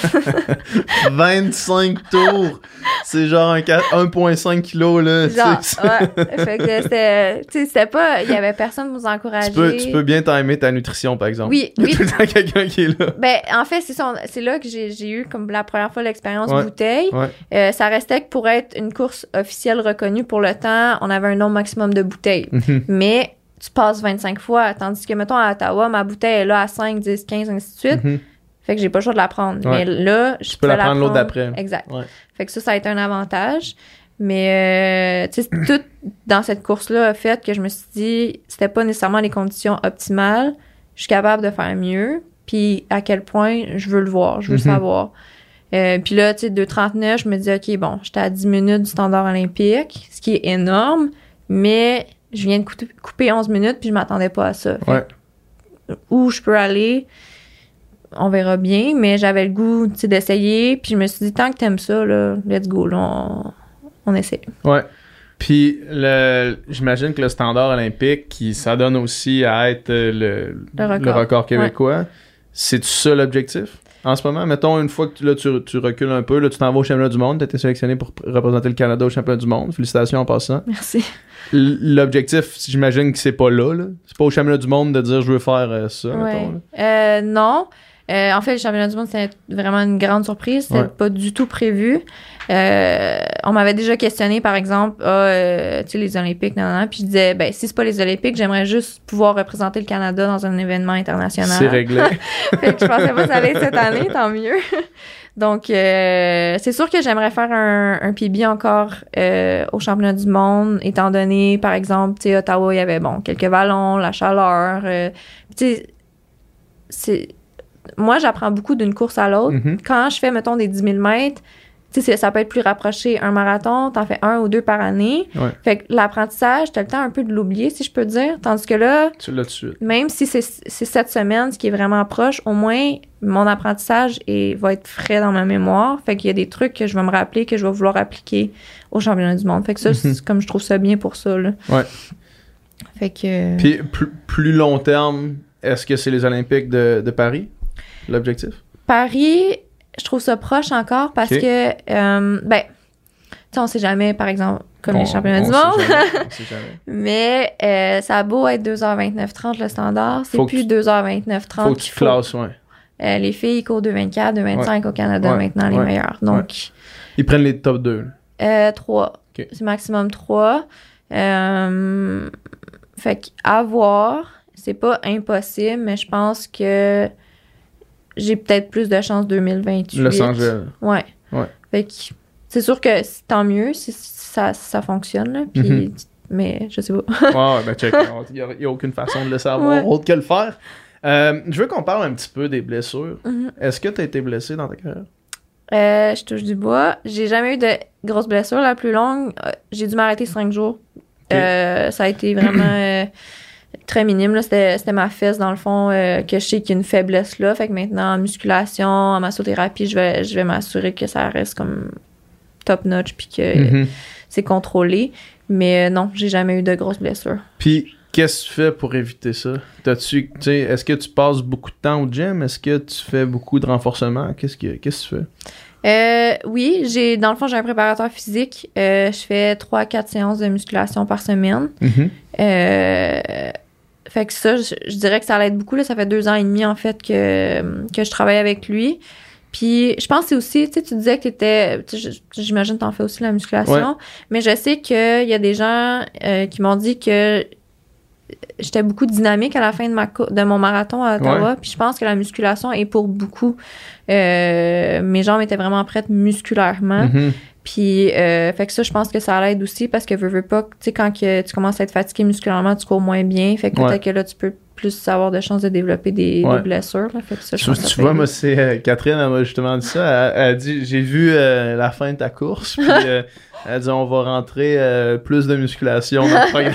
25 tours! C'est genre un qua- 1,5 kg, là. Genre, ouais. Fait que c'était, tu sais, c'était pas, il y avait personne pour nous encourager. tu, peux, tu peux bien timer ta nutrition, par exemple. Oui, Il y a oui. tout le temps quelqu'un qui est là. Ben, en fait, c'est ça. on- C'est là que j'ai eu comme la première fois l'expérience Ouais. bouteille. Ouais. Euh, ça restait que pour être une course officielle reconnue pour le temps, on avait un nombre maximum de bouteilles. Mhm. Mais tu passes 25 fois. Tandis que, mettons, à Ottawa, ma bouteille est là à 5, 10, 15, ainsi de suite. Mhm. Fait que j'ai pas le choix de la prendre. Ouais. Mais là, je peux la prendre l'autre d'après. Exact. Ouais. Fait que ça, ça a été un avantage. Mais, euh, tu sais, tout dans cette course-là a fait que je me suis dit, c'était pas nécessairement les conditions optimales. Je suis capable de faire mieux. Puis à quel point je veux le voir, je veux Mhm. le savoir. Euh, puis là, tu sais, 2,39, je me dis, OK, bon, j'étais à 10 minutes du standard olympique, ce qui est énorme, mais je viens de cou- couper 11 minutes, puis je m'attendais pas à ça. Fait Ouais. Où je peux aller, on verra bien, mais j'avais le goût, d'essayer, puis je me suis dit, tant que t'aimes ça, là, let's go, là, on, on essaie. Ouais. Puis, le, j'imagine que le standard olympique, qui, ça donne aussi à être euh, le, Le record. québécois, c'est ça l'objectif? En ce moment, mettons, une fois que tu, là, tu, tu recules un peu, là, tu t'en vas au championnat du monde, tu été sélectionné pour représenter le Canada au championnat du monde. Félicitations en passant. Merci. L'objectif, j'imagine que c'est pas là, là. C'est pas au championnat du monde de dire je veux faire euh, ça, Ouais. mettons. Euh, non. Euh, en fait, le championnat du monde, c'était vraiment une grande surprise. C'était Ouais. pas du tout prévu. Euh, on m'avait déjà questionné, par exemple, ah, euh, tu sais, les Olympiques, nan, nan, nan. puis je disais, ben, si c'est pas les Olympiques, j'aimerais juste pouvoir représenter le Canada dans un événement international. C'est réglé. fait que je pensais pas que ça allait être cette année, tant mieux. Donc, euh, c'est sûr que j'aimerais faire un, un PB encore euh, au championnat du monde, étant donné, par exemple, tu sais, Ottawa, il y avait, bon, quelques ballons, la chaleur. euh, tu sais, c'est... Moi, j'apprends beaucoup d'une course à l'autre. Mhm. Quand je fais, mettons, des 10 000 mètres, tu sais, ça peut être plus rapproché. Un marathon, t'en fais un ou deux par année. Ouais. Fait que l'apprentissage, t'as le temps un peu de l'oublier, si je peux dire. Tandis que là, Tu l'as même si c'est c'est cette semaine, ce qui est vraiment proche, au moins mon apprentissage est, va être frais dans ma mémoire. Fait qu'il y a des trucs que je vais me rappeler, que je vais vouloir appliquer au championnat du monde. Fait que ça, c'est comme je trouve ça bien pour ça. Là. Ouais. Fait que. Puis, plus, plus long terme, est-ce que c'est les Olympiques de, de Paris, l'objectif? Paris, je trouve ça proche encore parce Ok. que, euh, ben, tu sais, on sait jamais, par exemple, comme On- les championnats on du monde. jamais, on sait jamais. Mais euh, ça a beau être 2h29-30 le standard, c'est plus tu- 2h29-30 Faut que tu classes, ouais. Euh, les filles courent 2h24, 2h25 au Canada Ouais. maintenant, les Ouais. meilleures. Donc, Ils prennent les top 2. euh, 3. Ok. C'est maximum 3. Euh, fait qu'à voir, c'est pas impossible, mais je pense que j'ai peut-être plus de chance 2028. Los Angeles. Ouais. Ouais. Fait que c'est sûr que tant mieux si ça, ça fonctionne, là. Puis, Mhm. mais je sais pas. Ouais, ben check. Il n'y a, aucune façon de le savoir Ouais. autre que le faire. Euh, je veux qu'on parle un petit peu des blessures. Mhm. Est-ce que tu as été blessé dans ta carrière? Euh, je touche du bois. J'ai jamais eu de grosses blessures. La plus longue, euh, j'ai dû m'arrêter cinq jours. Euh, ça a été vraiment très minime. là. C'était ma fesse, dans le fond, euh, que je sais qu'il y a une faiblesse là. Fait que maintenant, en musculation, en massothérapie, je vais, je vais m'assurer que ça reste comme top notch puis que Mhm. c'est contrôlé. Mais euh, non, j'ai jamais eu de grosses blessures. Puis, qu'est-ce que tu fais pour éviter ça? T'as-tu, est-ce que tu passes beaucoup de temps au gym? Est-ce que tu fais beaucoup de renforcement? Qu'est-ce que, qu'est-ce que tu fais? Euh, oui, j'ai dans le fond, j'ai un préparateur physique. Euh, je fais 3 à 4 séances de musculation par semaine. Mhm. Euh, fait que ça, je, je dirais que ça l'aide beaucoup. Là. Ça fait deux ans et demi, en fait, que, que je travaille avec lui. Puis, je pense que c'est aussi, tu sais, tu disais que t'étais, tu je- j'imagine que t'en fais aussi la musculation. Ouais. Mais je sais qu'il y a des gens euh, qui m'ont dit que j'étais beaucoup dynamique à la fin de, ma, de mon marathon à Ottawa. Puis, je pense que la musculation est pour beaucoup. Euh, mes jambes étaient vraiment prêtes musculairement. Mhm. Puis, euh, fait que ça, je pense que ça l'aide aussi parce que veux, veux pas, tu sais, quand que tu commences à être fatigué musculairement, tu cours moins bien. Fait que peut-être que là, tu peux plus avoir de chances de développer des, Ouais. des blessures. Là. Fait que ça, je Tu, vois, moi, c'est euh, Catherine, elle m'a justement dit ça. Elle, elle a dit J'ai vu euh, la fin de ta course, puis euh, elle a dit On va rentrer euh, plus de musculation dans le programme.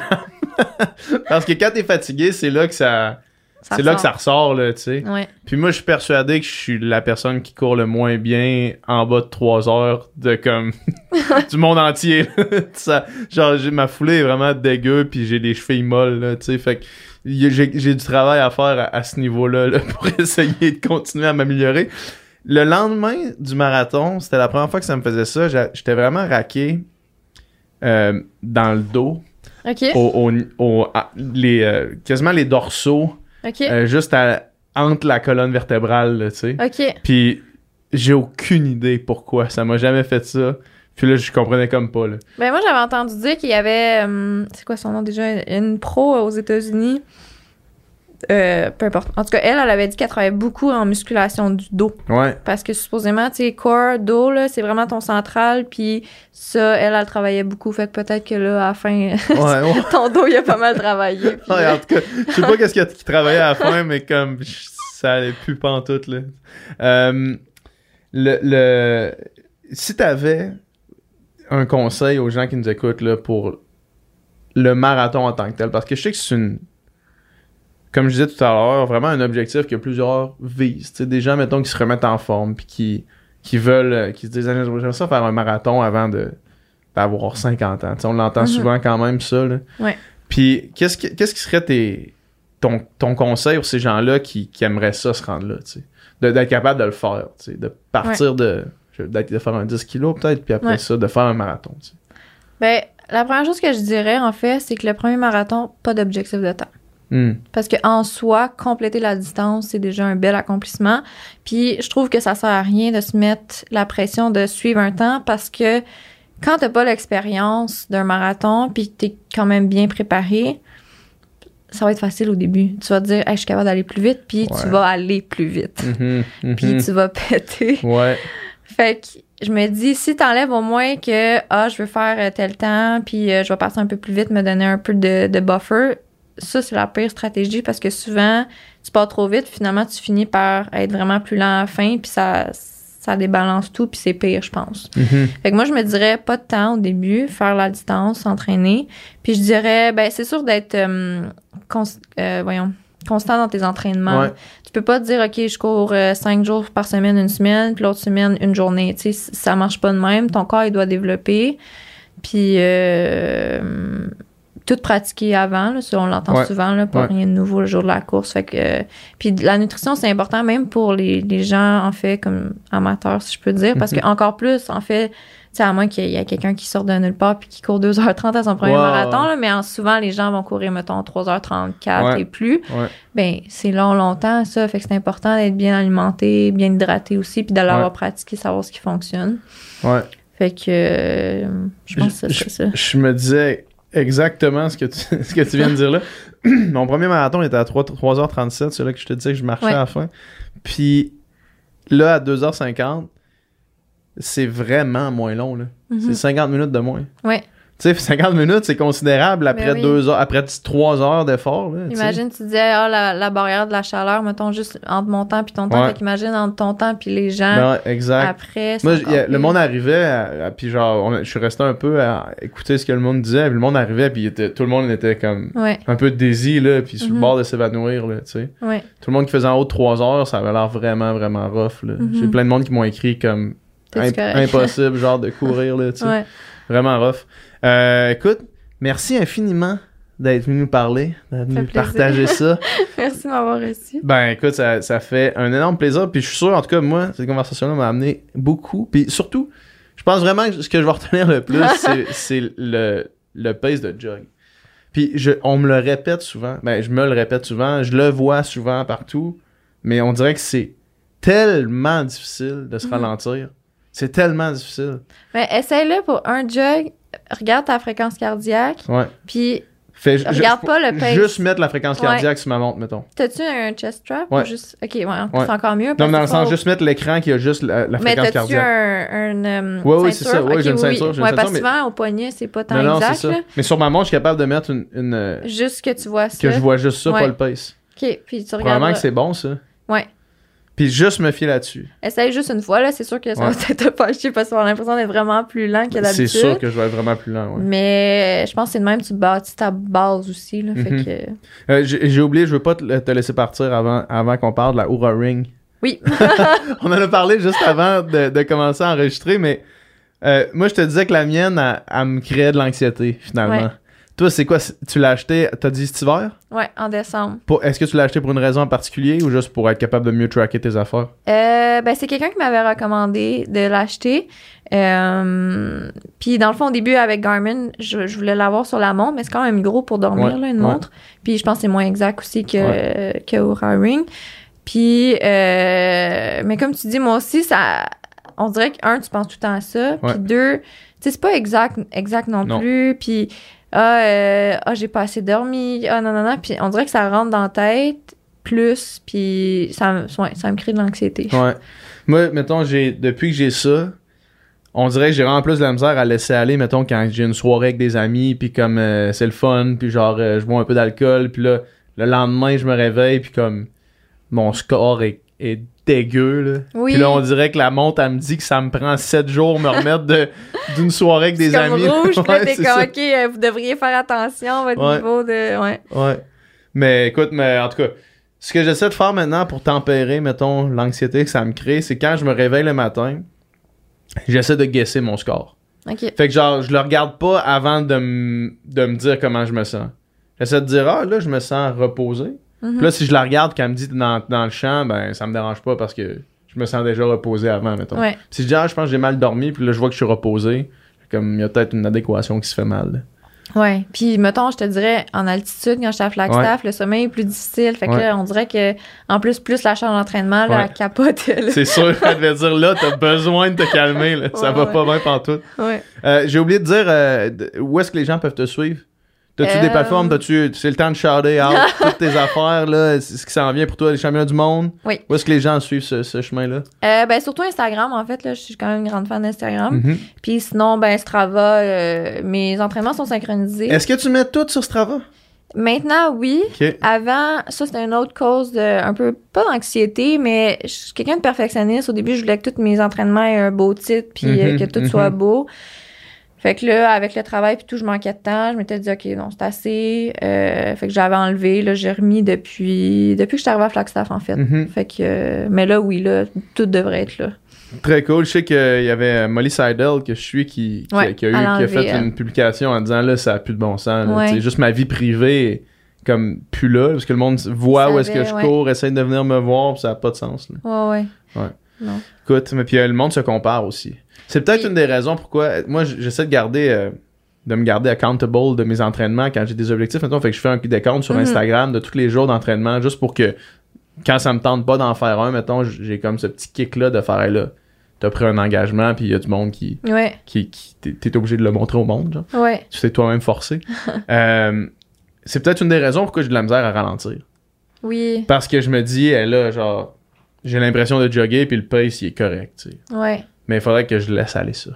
Parce que quand t'es fatigué, c'est là que ça. Ça c'est là que ça ressort. ressort, là, tu sais. Ouais. Puis moi, je suis persuadé que je suis la personne qui court le moins bien en bas de 3 heures de comme du monde entier. Ça, genre, j'ai ma foulée est vraiment dégueu, puis j'ai des chevilles molles, là, tu sais. Fait que j'ai du travail à faire à, à ce niveau-là là, pour essayer de continuer à m'améliorer. Le lendemain du marathon, c'était la première fois que ça me faisait ça. J'étais vraiment raqué euh, dans le dos, OK. au, au- au- à- les, euh, quasiment les dorsaux, euh, juste à- entre la colonne vertébrale, tu sais. OK. Puis j'ai aucune idée pourquoi. Ça m'a jamais fait ça. Puis là, je comprenais comme pas, là. Ben, moi, j'avais entendu dire qu'il y avait. hum, c'est quoi son nom déjà? Une pro aux États-Unis. Euh, peu importe. En tout cas, elle, elle avait dit qu'elle travaillait beaucoup en musculation du dos. Ouais. Parce que supposément, tu sais, corps, dos, là, c'est vraiment ton central. Puis ça, elle, elle travaillait beaucoup. Fait que peut-être que là, à la fin, Ouais, ouais. ton dos, il a pas mal travaillé. Puis, Ouais, en tout cas, je sais pas qu'est-ce qu'il y a qui travaillait à la fin, mais comme ça allait plus pantoute, là. Euh, le, le, si t'avais un conseil aux gens qui nous écoutent, là, pour le marathon en tant que tel, parce que je sais que c'est une, comme je disais tout à l'heure, vraiment un objectif que plusieurs visent. Des gens, mettons, qui se remettent en forme, puis qui, qui veulent, euh, qui se disent, Ah, j'aimerais ça faire un marathon avant de d'avoir 50 ans. On l'entend Mhm. souvent quand même, ça, là. Ouais. Puis, qu'est-ce, que- qu'est-ce qui serait tes, ton, ton conseil pour ces gens-là qui, qui aimeraient ça se rendre là, d'être capable de le faire, de partir de, de faire un 10 kilos peut-être, puis après Ouais. ça, de faire un marathon, tu sais. Ben, la première chose que je dirais, en fait, c'est que le premier marathon, pas d'objectif de temps. Hmm. Parce que en soi, compléter la distance, c'est déjà un bel accomplissement. Puis je trouve que ça sert à rien de se mettre la pression de suivre un temps parce que quand t'as pas l'expérience d'un marathon puis que t'es quand même bien préparé, ça va être facile au début. Tu vas te dire, Hey, je suis capable d'aller plus vite, puis Ouais. tu vas aller plus vite. Mhm, mhm. Puis tu vas péter. Ouais. Fait que je me dis, si t'enlèves au moins que, ah, je veux faire euh, tel temps, puis euh, je vais passer un peu plus vite, me donner un peu de, de buffer, ça, c'est la pire stratégie parce que souvent, tu pars trop vite, finalement, tu finis par être vraiment plus lent à la fin, puis ça, ça débalance tout, puis c'est pire, je pense. Mhm. Fait que moi, je me dirais pas de temps au début, faire la distance, s'entraîner. Puis je dirais, ben, c'est sûr d'être, euh, euh, voyons, constant dans tes entraînements. Ouais. Tu peux pas te dire, OK, je cours euh, cinq jours par semaine, une semaine, puis l'autre semaine, une journée. Tu sais, ça marche pas de même. Ton corps, il doit développer. Puis, euh, tout pratiqué avant, là, ça, on l'entend Ouais. souvent, là, pas Ouais. rien de nouveau le jour de la course. Fait que, euh, puis la nutrition, c'est important même pour les, les gens, en fait, comme amateurs, si je peux dire, parce Mhm. que encore plus, en fait, sais, à moins qu'il y ait quelqu'un qui sort de nulle part puis qui court 2h30 à son premier marathon, là, mais en- souvent, les gens vont courir, mettons, 3h34 Ouais. et plus. Ouais. Ben, c'est long, longtemps, ça. Fait que c'est important d'être bien alimenté, bien hydraté aussi, puis l'avoir Ouais. pratiqué, savoir ce qui fonctionne. Ouais. Fait que, euh, je pense que c'est ça. Je me disais exactement ce que tu, ce que tu viens de dire là. Mon premier marathon était à 3, 3h37, c'est là que je te disais que je marchais à la fin. Puis là, à 2h50, c'est vraiment moins long. Là. Mhm. C'est 50 minutes de moins. Ouais. Tu sais, 50 minutes, c'est considérable après Ben oui. deux heures, après 3 heures d'effort. Imagine, tu disais, ah, la, la barrière de la chaleur, mettons, juste entre mon temps puis ton temps. Ouais. Fait qu'imagine entre ton temps puis les gens Ben ouais, exact. après. Moi, a- le monde arrivait, à- à- puis genre, on je suis resté un peu à écouter ce que le monde disait, puis le monde arrivait, puis était- tout le monde était comme Ouais, un peu désir, là, puis sur le Mhm. bord de s'évanouir, là, tu sais. ouais. Tout le monde qui faisait en haut de 3 heures, ça avait l'air vraiment, vraiment rough, là. Mhm. J'ai plein de monde qui m'ont écrit comme imp- impossible, genre, de courir, là, tu sais. Ouais. Vraiment rough. Euh, écoute, merci infiniment d'être venu nous parler, d'être venu plaisir. partager ça. Merci de m'avoir reçu. Ben écoute, ça, ça fait un énorme plaisir. Puis je suis sûr, en tout cas, moi, cette conversation-là m'a amené beaucoup. Puis surtout, je pense vraiment que ce que je vais retenir le plus, c'est, le, le pace de jog. Puis je, on me le répète souvent. Ben, je me le répète souvent. Je le vois souvent partout. Mais on dirait que c'est tellement difficile de se Mhm. ralentir. C'est tellement difficile. Mais essaye-le pour un jog. Regarde ta fréquence cardiaque. Ouais. Puis, Fais, Regarde je- pas le pace. Juste mettre la fréquence Ouais. cardiaque sur ma montre, mettons. t'as-tu un chest strap? Ouais. Ou juste... Ok, ouais, c'est encore mieux. Non, mais dans le sens, faut- juste mettre l'écran qui a juste la, la Mais fréquence t'as-tu cardiaque. un, un, euh, Ouais, oui, c'est ça. Ok, j'ai une oui, ceinture, oui. une ceinture, parce que mais- souvent, au poignet, c'est pas tant Non, non, c'est exact. ça. Mais sur ma montre, je suis capable de mettre une. une, euh, Juste que tu vois ça. que je vois juste ça, pas le pace. Ok, puis tu Probablement regardes. que c'est bon, ça. Ouais. Puis juste me fier là-dessus. Essaye juste une fois, là. C'est sûr que ça Ouais. va peut-être te pas chier parce qu'on a l'impression d'être vraiment plus lent que C'est d'habitude. sûr que je vais être vraiment plus lent, ouais. Mais je pense que c'est de même, tu bâtis ta base aussi, là. Mhm. Fait que. Euh, J'ai j'ai oublié, je veux pas te, te laisser partir avant, avant qu'on parle de la Oura Ring. Oui. On en a parlé juste avant de, de commencer à enregistrer, mais euh, moi, je te disais que la mienne, elle, elle me créait de l'anxiété, finalement. Ouais. Toi, c'est quoi? Tu l'as acheté, t'as dit cet hiver? Ouais, en décembre. Pour- Est-ce que tu l'as acheté pour une raison en particulier ou juste pour être capable de mieux tracker tes affaires? Euh, ben, c'est quelqu'un qui m'avait recommandé de l'acheter. Euh, puis dans le fond, au début, avec Garmin, je, je voulais l'avoir sur la montre, mais c'est quand même gros pour dormir, Ouais, là, une ouais. montre. Puis je pense que c'est moins exact aussi que, que Oura Ring. Puis, euh, mais comme tu dis, moi aussi, ça, on dirait que, un, tu penses tout le temps à ça. Ouais. Puis deux, tu sais, c'est pas exact, exact non, Non. plus. Puis, ah, euh, ah, j'ai pas assez dormi. Ah, non, non, non. Puis on dirait que ça rentre dans la tête plus. Puis ça, ouais, ça me crée de l'anxiété. Ouais. Moi, mettons, depuis que j'ai ça, on dirait que j'ai vraiment plus de la misère à laisser aller, mettons, quand j'ai une soirée avec des amis, puis comme euh, c'est le fun, puis genre, euh, je bois un peu d'alcool, puis là, le lendemain, je me réveille, puis comme, mon score est, est dégueu, là. Oui. Puis là, on dirait que la montre, elle me dit que ça me prend 7 jours me remettre de- d'une soirée avec des comme amis. rouge, là, t'es comme, ça. OK, euh, vous devriez faire attention à votre Ouais. niveau de... Ouais. Ouais. Mais écoute, mais en tout cas, ce que j'essaie de faire maintenant pour tempérer, mettons, l'anxiété que ça me crée, c'est quand je me réveille le matin, j'essaie de guesser mon score. OK. Fait que genre, je le regarde pas avant de, de me dire comment je me sens. J'essaie de dire, ah là, je me sens reposé. Mhm. Puis là, si je la regarde quand elle me dit dans, dans le champ, ben ça me dérange pas parce que je me sens déjà reposé avant, mettons. Ouais. Si je dis, ah, je pense que j'ai mal dormi, puis là, je vois que je suis reposé, comme il y a peut-être une adéquation qui se fait mal. Ouais. Puis, mettons, je te dirais, en altitude, quand j'étais à Flagstaff, le sommeil est plus difficile. Fait que Ouais. là, on dirait que, en plus, plus la charge d'entraînement, là, Ouais. elle capote. là. C'est sûr, elle devait dire, là, t'as besoin de te calmer, là. ça Ouais, va ouais. pas bien pantoute. Ouais. Euh, j'ai oublié de dire euh, où est-ce que les gens peuvent te suivre? T'as-tu des Euh, plateformes? T'as-tu, c'est le temps de shouter out toutes tes affaires, là, c'est ce qui s'en vient pour toi, les championnats du monde? Oui. Où est-ce que les gens suivent ce, ce chemin-là? Euh, ben, surtout Instagram, en fait, là, je suis quand même une grande fan d'Instagram. Mhm. Puis sinon, ben, Strava, euh, mes entraînements sont synchronisés. Est-ce que tu mets tout sur Strava? Maintenant, oui. Avant, ça, c'était une autre cause de, un peu, pas d'anxiété, mais je suis quelqu'un de perfectionniste. Au début, je voulais que tous mes entraînements aient un beau titre, puis euh, Mhm, que tout mhm. soit beau. Fait que là, avec le travail puis tout, je manquais de temps. Je m'étais dit, OK, non, c'est assez. Euh, fait que j'avais enlevé. Là, j'ai remis depuis, depuis que je suis arrivée à Flagstaff, en fait. Mhm. Fait que, euh, mais là, oui, là, tout devrait être là. Très cool. Je sais qu'il y avait Molly Seidel que je suis qui, qui, Ouais, qui a, eu, qui a fait elle. une publication en disant là, ça a plus de bon sens. là. Ouais. Tu sais, Juste ma vie privée comme plus là parce que le monde voit où est-ce que je ouais. cours, essaie de venir me voir, puis ça a pas de sens. là. Ouais, ouais. Non. Écoute, mais puis euh, le monde se compare aussi. C'est peut-être une des raisons pourquoi moi j- j'essaie de garder euh, de me garder accountable de mes entraînements quand j'ai des objectifs. Mettons, fait que je fais un coup compte sur Mhm. Instagram de tous les jours d'entraînement juste pour que quand ça me tente pas d'en faire un, mettons, j'ai comme ce petit kick là de faire hey, là. T'as pris un engagement puis il y a du monde qui Ouais, qui, qui t'es- obligé de le montrer au monde, genre. ouais. Tu t'es toi-même forcé. Euh, c'est peut-être une des raisons pourquoi j'ai de la misère à ralentir. Oui, Parce que je me dis, eh, là, genre, j'ai l'impression de jogger puis le pace il est correct, tu sais. ouais. Mais il faudrait que je laisse aller ça.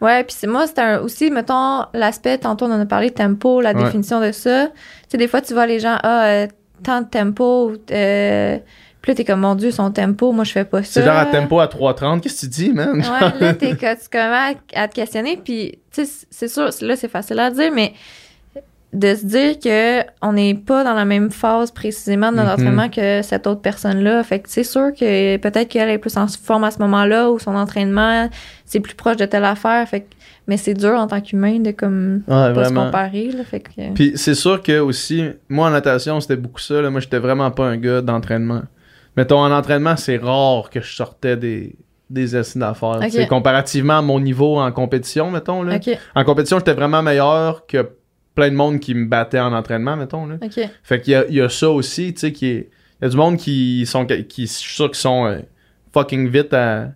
Ouais, puis c'est moi, c'était un- aussi, mettons, l'aspect, tantôt on en a parlé, tempo, la Ouais. définition de ça. Tu sais, des fois, tu vois les gens, ah, euh, tant de tempo, euh, puis là, t'es comme, mon Dieu, son tempo, moi, je fais pas ça. C'est genre à tempo à 3.30, qu'est-ce que tu dis, man? Ouais, là, t'es co- tu commences à, à te questionner, puis, tu sais, c'est sûr, là, c'est facile à dire, mais de se dire que on n'est pas dans la même phase précisément de notre Mhm. entraînement que cette autre personne-là. Fait que c'est sûr que peut-être qu'elle est plus en forme à ce moment-là ou son entraînement, c'est plus proche de telle affaire. Fait que, mais c'est dur en tant qu'humain de comme Ouais, pas se comparer. Là, fait que, Puis c'est sûr que aussi, moi en natation, c'était beaucoup ça. Là. Moi, j'étais vraiment pas un gars d'entraînement. Mettons, en entraînement, c'est rare que je sortais des, des acides d'affaires. Comparativement à mon niveau en compétition, mettons. Là. En compétition, j'étais vraiment meilleur que plein de monde qui me battait en entraînement, mettons. Là. Fait qu'il y a, il y a ça aussi, tu sais, qui est. Il y a du monde qui sont. qui je suis sûr qu'ils sont euh, fucking vite à-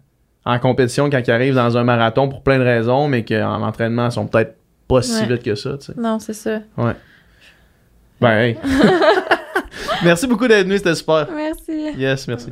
en compétition quand ils arrivent dans un marathon pour plein de raisons, mais qu'en entraînement, ils sont peut-être pas si Ouais. vite que ça, tu sais. Non, c'est ça. Ben, hey. merci beaucoup d'être venu, c'était super. Merci. Yes, merci.